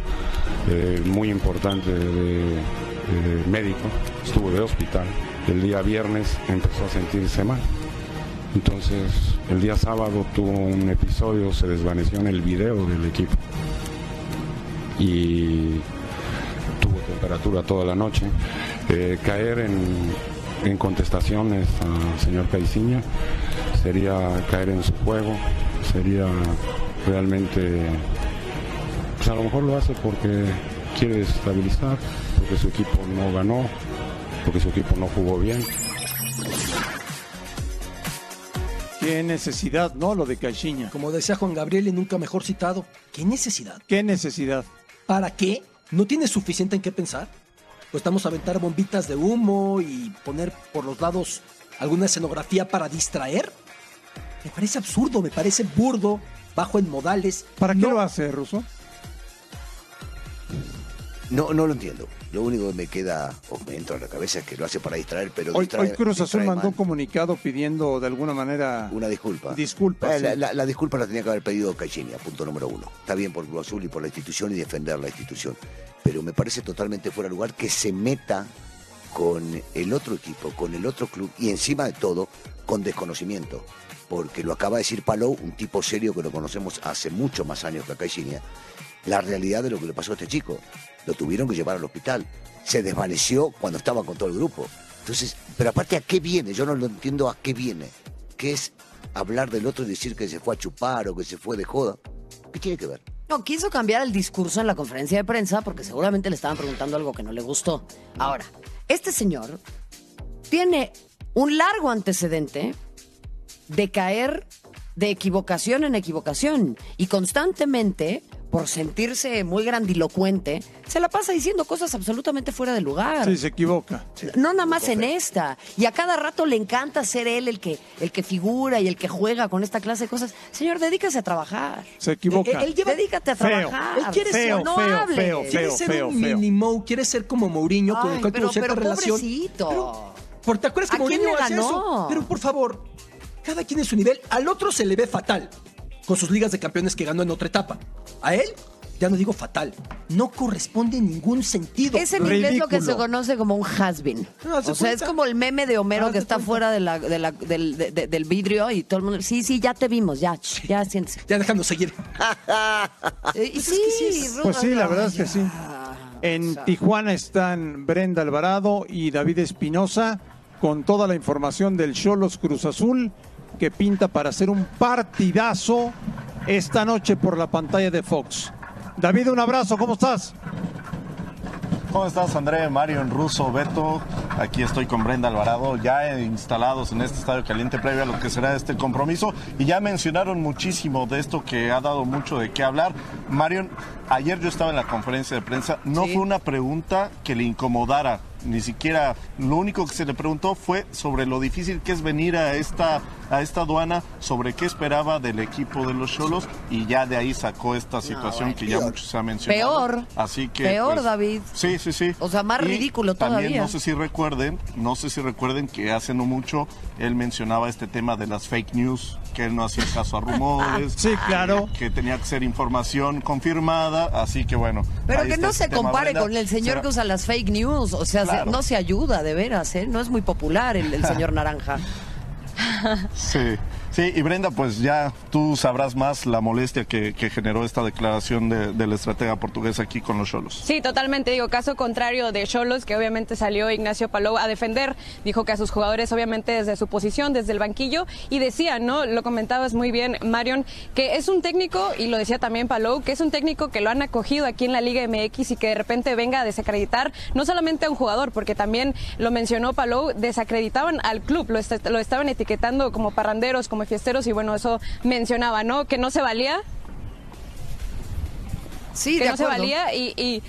eh, muy importante de, de, médico, estuvo de hospital. El día viernes empezó a sentirse mal Entonces, el día sábado tuvo un episodio, se desvaneció en el video del equipo. Y tuvo temperatura toda la noche. Eh, caer en, en contestaciones al señor Caiciña sería caer en su juego, sería realmente, pues a lo mejor lo hace porque quiere desestabilizar, porque su equipo no ganó, porque su equipo no jugó bien. Qué necesidad, ¿no? Lo de Caixinha. Como decía Juan Gabriel y nunca mejor citado, ¿qué necesidad? ¿Qué necesidad? ¿Para qué? ¿No tienes suficiente en qué pensar? Pues estamos a aventar bombitas de humo y poner por los lados alguna escenografía para distraer. Me parece absurdo, me parece burdo, bajo en modales. ¿Para qué No- lo hace, Russo? No, no lo entiendo. Lo único que me queda o me entra a la cabeza es que lo hace para distraer, pero Hoy, distrae- hoy Cruz Azul mandó un comunicado pidiendo de alguna manera Una disculpa. disculpas. Eh, la, sí. la- la disculpa la tenía que haber pedido Caixinha, punto número uno. Está bien por Cruz Azul y por la institución y defender la institución. Pero me parece totalmente fuera de lugar que se meta con el otro equipo, con el otro club y encima de todo con desconocimiento. Porque lo acaba de decir Palou, un tipo serio que lo conocemos hace mucho más años que a Caixinha, la realidad de lo que le pasó a este chico. Lo tuvieron que llevar al hospital. Se desvaneció cuando estaba con todo el grupo. Entonces, pero aparte, ¿a qué viene? Yo no lo entiendo a qué viene. ¿Qué es hablar del otro y decir que se fue a chupar o que se fue de joda? ¿Qué tiene que ver? No, quiso cambiar el discurso en la conferencia de prensa porque seguramente le estaban preguntando algo que no le gustó. Ahora, este señor tiene un largo antecedente de caer de equivocación en equivocación y constantemente, por sentirse muy grandilocuente, se la pasa diciendo cosas absolutamente fuera de lugar. Sí, se equivoca. No nada más en esta. Y a cada rato le encanta ser él el que, el que figura y el que juega con esta clase de cosas. Señor, dedícase a trabajar. Se equivoca. Él, él lleva- Dedícate a Feo. trabajar. Él quiere Feo, ser, no feo, hables. feo, quiere feo, ser feo, un feo. mini Mo, quiere ser como Mourinho, con el cual pero, tuvo cierta pero relación. pobrecito. Pero, por- ¿Te acuerdas que ¿A quién Mourinho hace ganó? eso? Pero por favor, cada quien en su nivel. Al otro se le ve fatal con sus ligas de campeones que ganó en otra etapa. A él, ya no digo fatal, no corresponde en ningún sentido. Es en inglés lo que se conoce como un has-been. No, o sea, es como el meme de Homero que está cuenta. fuera de la, de la- del, de- de- del vidrio y todo el mundo, sí, sí, ya te vimos, ya, ya siéntese. Ya dejando seguir. *laughs* Eh, Pues es sí, que sí Pues sí, la verdad es que sí. En Tijuana están Brenda Alvarado y David Espinosa con toda la información del Cholos Cruz Azul que pinta para hacer un partidazo esta noche por la pantalla de Fox. David, un abrazo, ¿cómo estás? ¿Cómo estás, André, Mario, Russo, Beto? Aquí estoy con Brenda Alvarado, ya instalados en este estadio caliente previo a lo que será este compromiso. Y ya mencionaron muchísimo de esto que ha dado mucho de qué hablar. Marion, ayer yo estaba en la conferencia de prensa, no Sí. fue una pregunta que le incomodara, ni siquiera lo único que se le preguntó fue sobre lo difícil que es venir a esta, a esta aduana, sobre qué esperaba del equipo de los Cholos y ya de ahí sacó esta situación que ya peor. mucho se ha mencionado. Peor. Así que, Peor, pues, David. Sí, sí, sí. O sea, más Y ridículo También todavía. no sé si recuerden, no sé si recuerden que hace no mucho él mencionaba este tema de las fake news, que él no hacía caso a rumores. *laughs* Sí, claro. Que tenía que ser información confirmada, así que bueno. Pero que no se compare Brenda. con el señor Será- que usa las fake news. O sea, se- Claro. no se ayuda, de veras, ¿eh? No es muy popular el, el señor *laughs* Naranja. Sí, sí, y Brenda, pues ya tú sabrás más la molestia que, generó esta declaración de, del estratega portugués aquí con los Cholos. Sí, totalmente. Digo, caso contrario de Cholos, que obviamente salió Ignacio Palou a defender. Dijo que a sus jugadores, obviamente, desde su posición, desde el banquillo, y decía, ¿no? Lo comentabas muy bien, Marion, que es un técnico, y lo decía también Palou, que es un técnico que lo han acogido aquí en la Liga MX y que de repente venga a desacreditar no solamente a un jugador, porque también lo mencionó Palou, desacreditaban al club, lo, est- lo estaban etiquetando como parranderos, como fiesteros, y bueno, eso mencionaba, ¿no? Que no se valía Sí, que de no se valía y, y,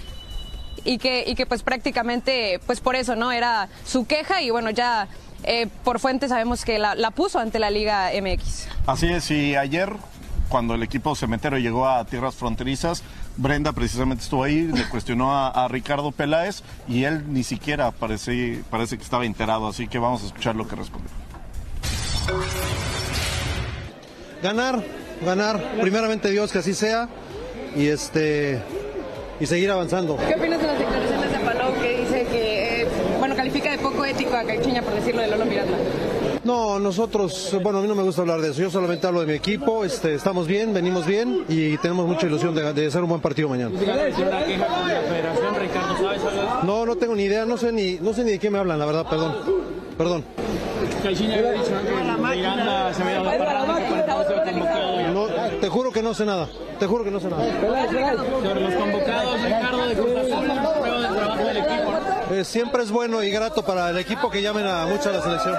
y que, y que pues prácticamente pues por eso no era su queja y bueno ya eh, por fuente sabemos que la, la puso ante la Liga MX. Así es, y ayer, cuando el equipo cementero llegó a tierras fronterizas, Brenda precisamente estuvo ahí, le cuestionó a, a Ricardo Peláez y él ni siquiera parece, parece que estaba enterado, así que vamos a escuchar lo que respondió. Ganar, ganar, primeramente Dios que así sea y este y seguir avanzando. ¿Qué opinas de las declaraciones de Palou que dice que, eh, bueno, califica de poco poético a Caixinha, por decirlo, de Lolo Miranda. No, nosotros, bueno, a mí no me gusta hablar de eso. Yo solamente hablo de mi equipo. Este, estamos bien, venimos bien y tenemos mucha ilusión de, de hacer un buen partido mañana. No, no tengo ni idea, no sé ni, no sé ni de qué me hablan, la verdad, perdón. Perdón. No, te juro que no sé nada. Te juro que no sé nada. Sobre los convocados, Ricardo, de Cruz Azul, prueba del trabajo del equipo. Eh, siempre es bueno y grato para el equipo que llamen a mucho a la selección.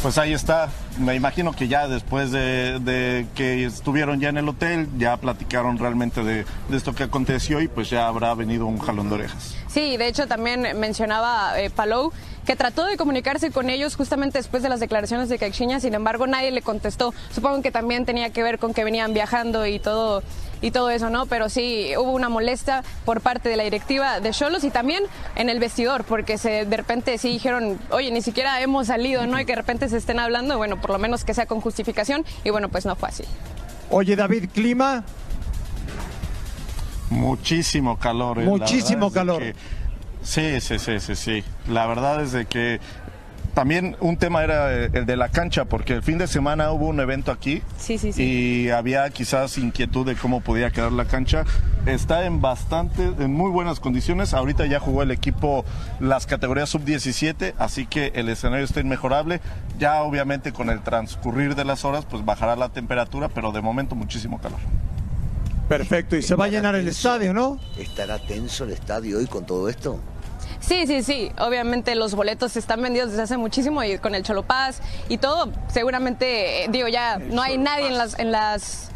Pues ahí está. Me imagino que ya después de, que estuvieron ya en el hotel, ya platicaron realmente de, de esto que aconteció y pues ya habrá venido un jalón de orejas. Sí, de hecho también mencionaba eh, Palou que trató de comunicarse con ellos justamente después de las declaraciones de Caixinha, sin embargo nadie le contestó. Supongo que también tenía que ver con que venían viajando y todo y todo eso, ¿no? Pero sí hubo una molestia por parte de la directiva de Cholos y también en el vestidor, porque se, de repente sí dijeron, oye, ni siquiera hemos salido, ¿no? Y que de repente se estén hablando, bueno, por lo menos que sea con justificación, y bueno, pues no fue así. Oye, David, clima. Muchísimo calor. eh. Muchísimo calor. sí, sí, sí, sí, sí. La verdad es de que también un tema era eh, el de la cancha, porque el fin de semana hubo un evento aquí Sí, sí, sí. y había quizás inquietud de cómo podía quedar la cancha. Está en bastante, en muy buenas condiciones. Ahorita ya jugó el equipo las categorías sub-17, así que el escenario está inmejorable. Ya obviamente con el transcurrir de las horas, pues bajará la temperatura, pero de momento muchísimo calor. Perfecto, y se va a llenar el estadio, ¿no? ¿Estará tenso el estadio hoy con todo esto? Sí, sí, sí. Obviamente los boletos están vendidos desde hace muchísimo y con el Cholopaz y todo, seguramente, eh, digo, ya no hay nadie en las, en las...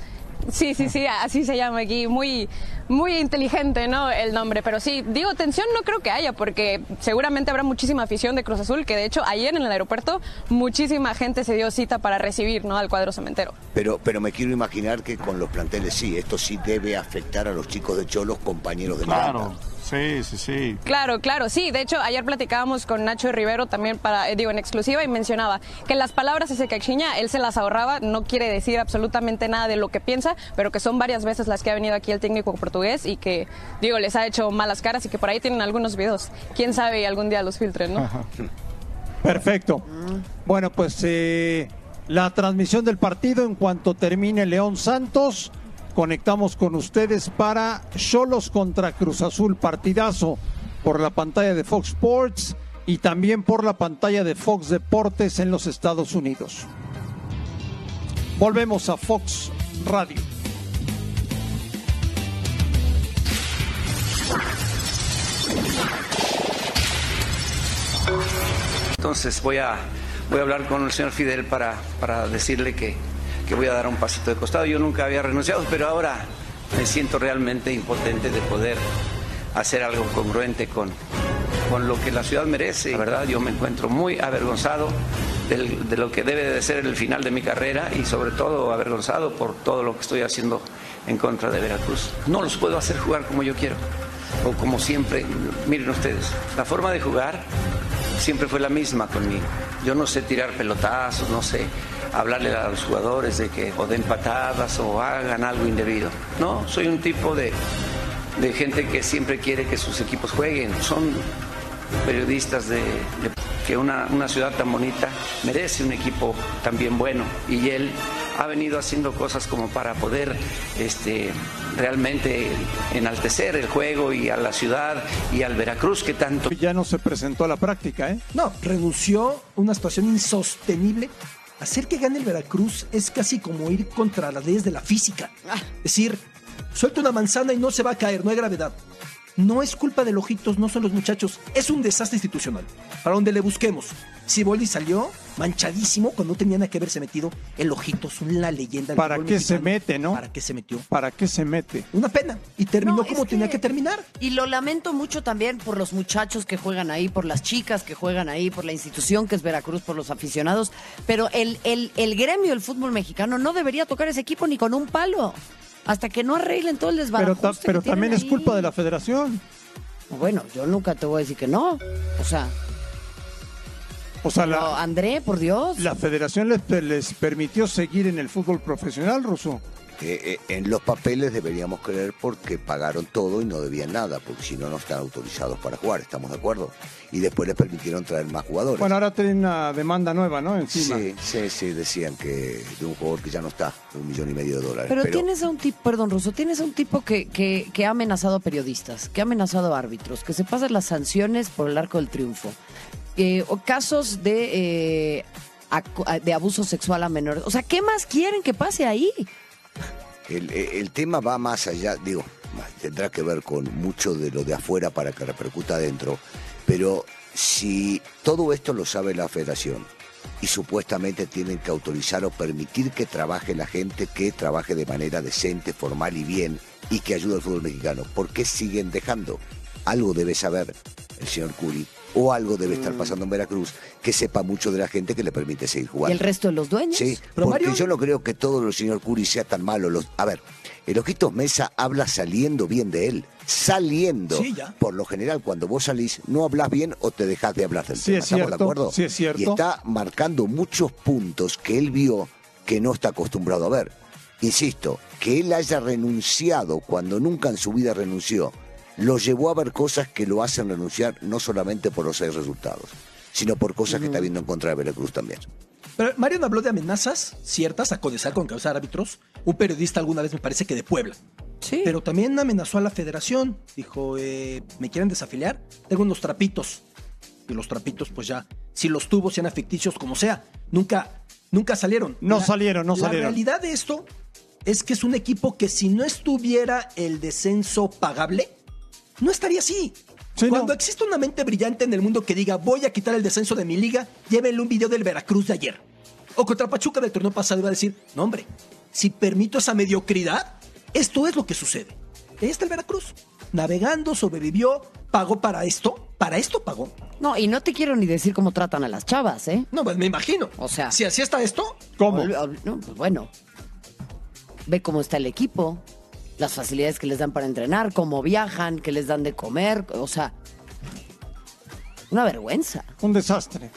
Sí, sí, sí, así se llama aquí. Muy, muy inteligente, ¿no? El nombre. Pero sí, digo, tensión no creo que haya, porque seguramente habrá muchísima afición de Cruz Azul, que de hecho ayer en el aeropuerto muchísima gente se dio cita para recibir, ¿no? Al cuadro cementero. Pero, pero me quiero imaginar que con los planteles sí, esto sí debe afectar a los chicos de Cholos, compañeros de Claro, Miranda. Sí, sí, sí. Claro, claro, sí. De hecho, ayer platicábamos con Nacho Rivero también para, eh, digo, en exclusiva y mencionaba que las palabras de Caixinha él se las ahorraba, no quiere decir absolutamente nada de lo que piensa, pero que son varias veces las que ha venido aquí el técnico portugués y que, digo, les ha hecho malas caras y que por ahí tienen algunos videos. Quién sabe y algún día los filtren, ¿no? Perfecto. Bueno, pues eh, la transmisión del partido en cuanto termine León Santos, conectamos con ustedes para Cholos contra Cruz Azul, partidazo por la pantalla de Fox Sports y también por la pantalla de Fox Deportes en los Estados Unidos. Volvemos a Fox Radio. Entonces voy a, voy a hablar con el señor Fidel para, para decirle que, que voy a dar un pasito de costado. Yo nunca había renunciado, pero ahora me siento realmente impotente de poder hacer algo congruente con, con lo que la ciudad merece. La verdad, yo me encuentro muy avergonzado del- de lo que debe de ser el final de mi carrera y sobre todo avergonzado por todo lo que estoy haciendo en contra de Veracruz. No los puedo hacer jugar como yo quiero o como siempre. Miren ustedes, la forma de jugar siempre fue la misma conmigo. Yo no sé tirar pelotazos, no sé hablarle a los jugadores de que o den patadas o hagan algo indebido. No, soy un tipo de, de gente que siempre quiere que sus equipos jueguen. Son periodistas de, de- que una, una ciudad tan bonita merece un equipo también bueno y él ha venido haciendo cosas como para poder este, realmente enaltecer el juego y a la ciudad y al Veracruz que tanto Ya no se presentó a la práctica, ¿eh? No, renunció a una situación insostenible. Hacer que gane el Veracruz es casi como ir contra las leyes de la física. Es decir, suelta una manzana y no se va a caer, no hay gravedad. No es culpa de Ojitos, no son los muchachos. Es un desastre institucional. Para donde le busquemos. Siboldi salió manchadísimo cuando no tenía nada que haberse metido. El Ojitos, una leyenda. ¿Para qué se mete, no? ¿Para qué se metió? ¿Para qué se mete? Una pena. Y terminó No, como tenía que- que terminar. Y lo lamento mucho también por los muchachos que juegan ahí, por las chicas que juegan ahí, por la institución que es Veracruz, por los aficionados. Pero el, el, el gremio del fútbol mexicano no debería tocar ese equipo ni con un palo. Hasta que no arreglen todo el Pero, desbarajuste ta- pero también es culpa de la federación. Bueno, yo nunca te voy a decir que no. O sea, O sea, la, André, por Dios. la federación les, les permitió seguir en el fútbol profesional, Ruso. Eh, eh, en los papeles deberíamos creer porque pagaron todo y no debían nada, porque si no, no están autorizados para jugar, ¿estamos de acuerdo? Y después les permitieron traer más jugadores. Bueno, ahora tienen una demanda nueva, ¿no? Encima. Sí, sí, sí, decían que de un jugador que ya no está, de un millón y medio de dólares. Pero, tienes a un tipo, perdón, Russo, tienes a un tipo que, que, que ha amenazado a periodistas, que ha amenazado a árbitros, que se pasa las sanciones por el arco del triunfo. Eh, o casos de, eh, acu- de abuso sexual a menores. O sea, ¿qué más quieren que pase ahí? El, el tema va más allá, digo, tendrá que ver con mucho de lo de afuera para que repercuta adentro, pero si todo esto lo sabe la federación y supuestamente tienen que autorizar o permitir que trabaje la gente que trabaje de manera decente, formal y bien y que ayude al fútbol mexicano, ¿por qué siguen dejando? Algo debe saber el señor Curi o algo debe estar pasando en Veracruz que sepa mucho de la gente que le permite seguir ¿Y jugando. el resto de los dueños? Sí, porque yo no creo que todo el señor Curi sea tan malo. Los, a ver, el Ojitos Mesa habla saliendo bien de él. Saliendo. Sí, ya. Por lo general, cuando vos salís, no hablas bien o te dejas de hablar del Sí, tema. es ¿Estamos cierto, de acuerdo? sí, es cierto. Y está marcando muchos puntos que él vio que no está acostumbrado a ver. Insisto, que él haya renunciado cuando nunca en su vida renunció, lo llevó a ver cosas que lo hacen renunciar no solamente por los seis resultados, sino por cosas que está viendo en contra de Veracruz también. Pero Marion habló de amenazas ciertas a Codesal con cabeza de árbitros. Un periodista alguna vez me parece que de Puebla. Sí. Pero también amenazó a la federación. Dijo, eh, ¿me quieren desafiliar? Tengo unos trapitos. Y los trapitos, pues ya, si los tuvo, sean ficticios, como sea, nunca, nunca salieron. No salieron, no la salieron. realidad de esto es que es un equipo que si no estuviera el descenso pagable, no estaría así. Cuando existe una mente brillante en el mundo que diga voy a quitar el descenso de mi liga, llévenle un video del Veracruz de ayer. O contra Pachuca del torneo pasado iba a decir, no hombre, si permito esa mediocridad, esto es lo que sucede. Ahí está el Veracruz. Navegando, sobrevivió, pagó para esto. Para esto pagó. No, y no te quiero ni decir cómo tratan a las chavas, ¿eh? No, pues me imagino. O sea. Si así está esto, ¿Cómo? No, pues bueno. Ve cómo está el equipo, las facilidades que les dan para entrenar, cómo viajan, qué les dan de comer, o sea. Una vergüenza. Un desastre.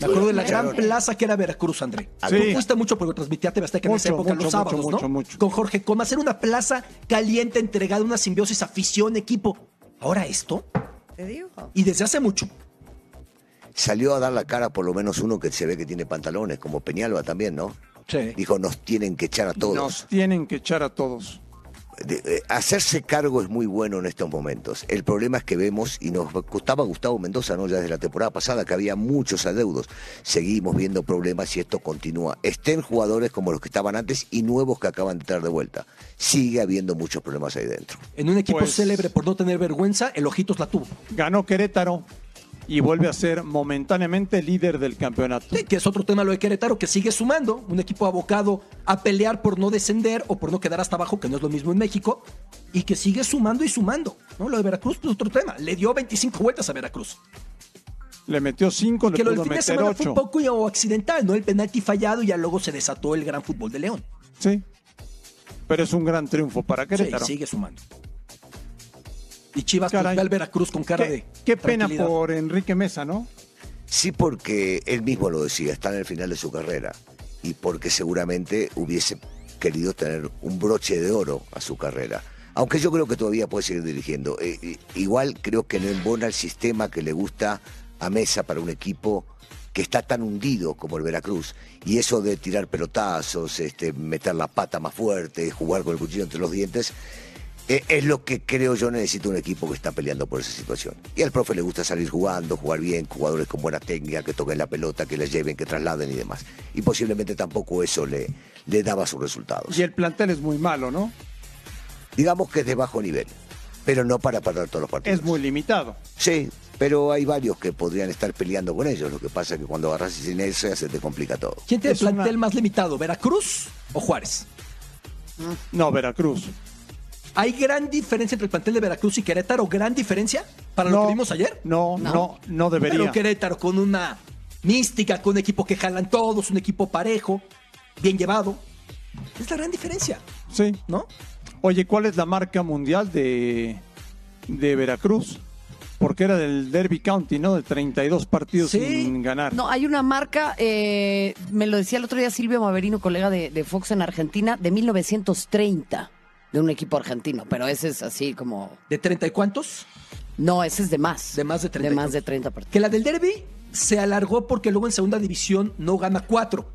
Me acuerdo de la gran plaza que era Veracruz, André. Sí. Tú fuiste mucho porque transmitía TV Azteca en esa época mucho, los sábados, mucho, ¿no? mucho, mucho. Con Jorge Comas. Era una plaza caliente, entregada, una simbiosis, afición, equipo. Ahora esto. Te digo. Y desde hace mucho. Salió a dar la cara por lo menos uno que se ve que tiene pantalones, como Peñalba también, ¿no? Sí. Dijo, nos tienen que echar a todos. Nos tienen que echar a todos. De- eh, hacerse cargo es muy bueno en estos momentos. El problema es que vemos, y nos costaba Gustavo Mendoza, ¿no? Ya desde la temporada pasada, que había muchos adeudos. Seguimos viendo problemas y esto continúa. Estén jugadores como los que estaban antes y nuevos que acaban de entrar de vuelta. Sigue habiendo muchos problemas ahí dentro. En un equipo Pues- célebre por no tener vergüenza, el Ojitos la tuvo. Ganó Querétaro y vuelve a ser momentáneamente líder del campeonato. Sí, que es otro tema lo de Querétaro, que sigue sumando. Un equipo abocado a pelear por no descender o por no quedar hasta abajo, que no es lo mismo en México. Y que sigue sumando y sumando. ¿no? Lo de Veracruz, pues otro tema. Le dio 25 vueltas a Veracruz. Le metió cinco, le Que lo del fin de semana fue ocho. un poco accidental, ¿no? El penalti fallado y ya luego se desató el gran fútbol de León. Sí. Pero es un gran triunfo para Sí, Querétaro. sigue sumando. Y Chivas pues, ve al Veracruz con cara Qué, de. qué pena por Enrique Mesa, ¿no? Sí, porque él mismo lo decía, está en el final de su carrera. Y porque seguramente hubiese querido tener un broche de oro a su carrera. Aunque yo creo que todavía puede seguir dirigiendo. Eh, eh, igual creo que no embona el sistema que le gusta a Mesa para un equipo que está tan hundido como el Veracruz. Y eso de tirar pelotazos, este, meter la pata más fuerte, jugar con el cuchillo entre los dientes, es lo que creo yo necesito un equipo que está peleando por esa situación. Y al profe le gusta salir jugando, jugar bien, jugadores con buena técnica, que toquen la pelota, que la lleven, que trasladen y demás. Y posiblemente tampoco eso le, le daba sus resultados. Y el plantel es muy malo, ¿no? Digamos que es de bajo nivel, pero no para perder todos los partidos. Es muy limitado. Sí, pero hay varios que podrían estar peleando con ellos. Lo que pasa es que cuando agarras sin eso se te complica todo. ¿Quién tiene Es el plantel más limitado, Veracruz o Juárez? No, Veracruz. ¿Hay gran diferencia entre el plantel de Veracruz y Querétaro? ¿Gran diferencia para lo No, que vimos ayer? No, no, no, debería. Pero Querétaro con una mística, con un equipo que jalan todos, un equipo parejo, bien llevado. Es la gran diferencia, Sí. ¿no? Oye, ¿cuál es la marca mundial de, de Veracruz? porque era del Derby County, ¿no? De 32 partidos sin ganar. No, hay una marca, eh, me lo decía el otro día Silvio Maverino, colega de, de Fox en Argentina, de 1930, de un equipo argentino, pero ese es así como... ¿De 30 y cuántos? No, ese es de más. De más de 30. De más de 30 partidos. Que la del Derby se alargó porque luego en segunda división no gana cuatro.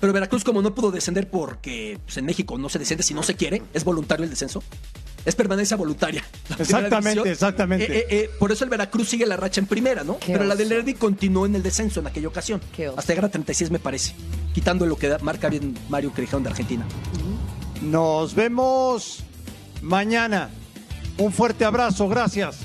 Pero Veracruz, como no pudo descender porque pues, en México no se desciende si no se quiere, es voluntario el descenso. Es permanencia voluntaria. Exactamente, división. exactamente. Eh, eh, eh, por eso el Veracruz sigue la racha en primera, ¿no? Qué Pero la del. Derby continuó en el descenso en aquella ocasión. Hasta llegar a 36, me parece. Quitando lo que da- marca bien Mario dijeron de Argentina. Nos vemos mañana. Un fuerte abrazo, gracias.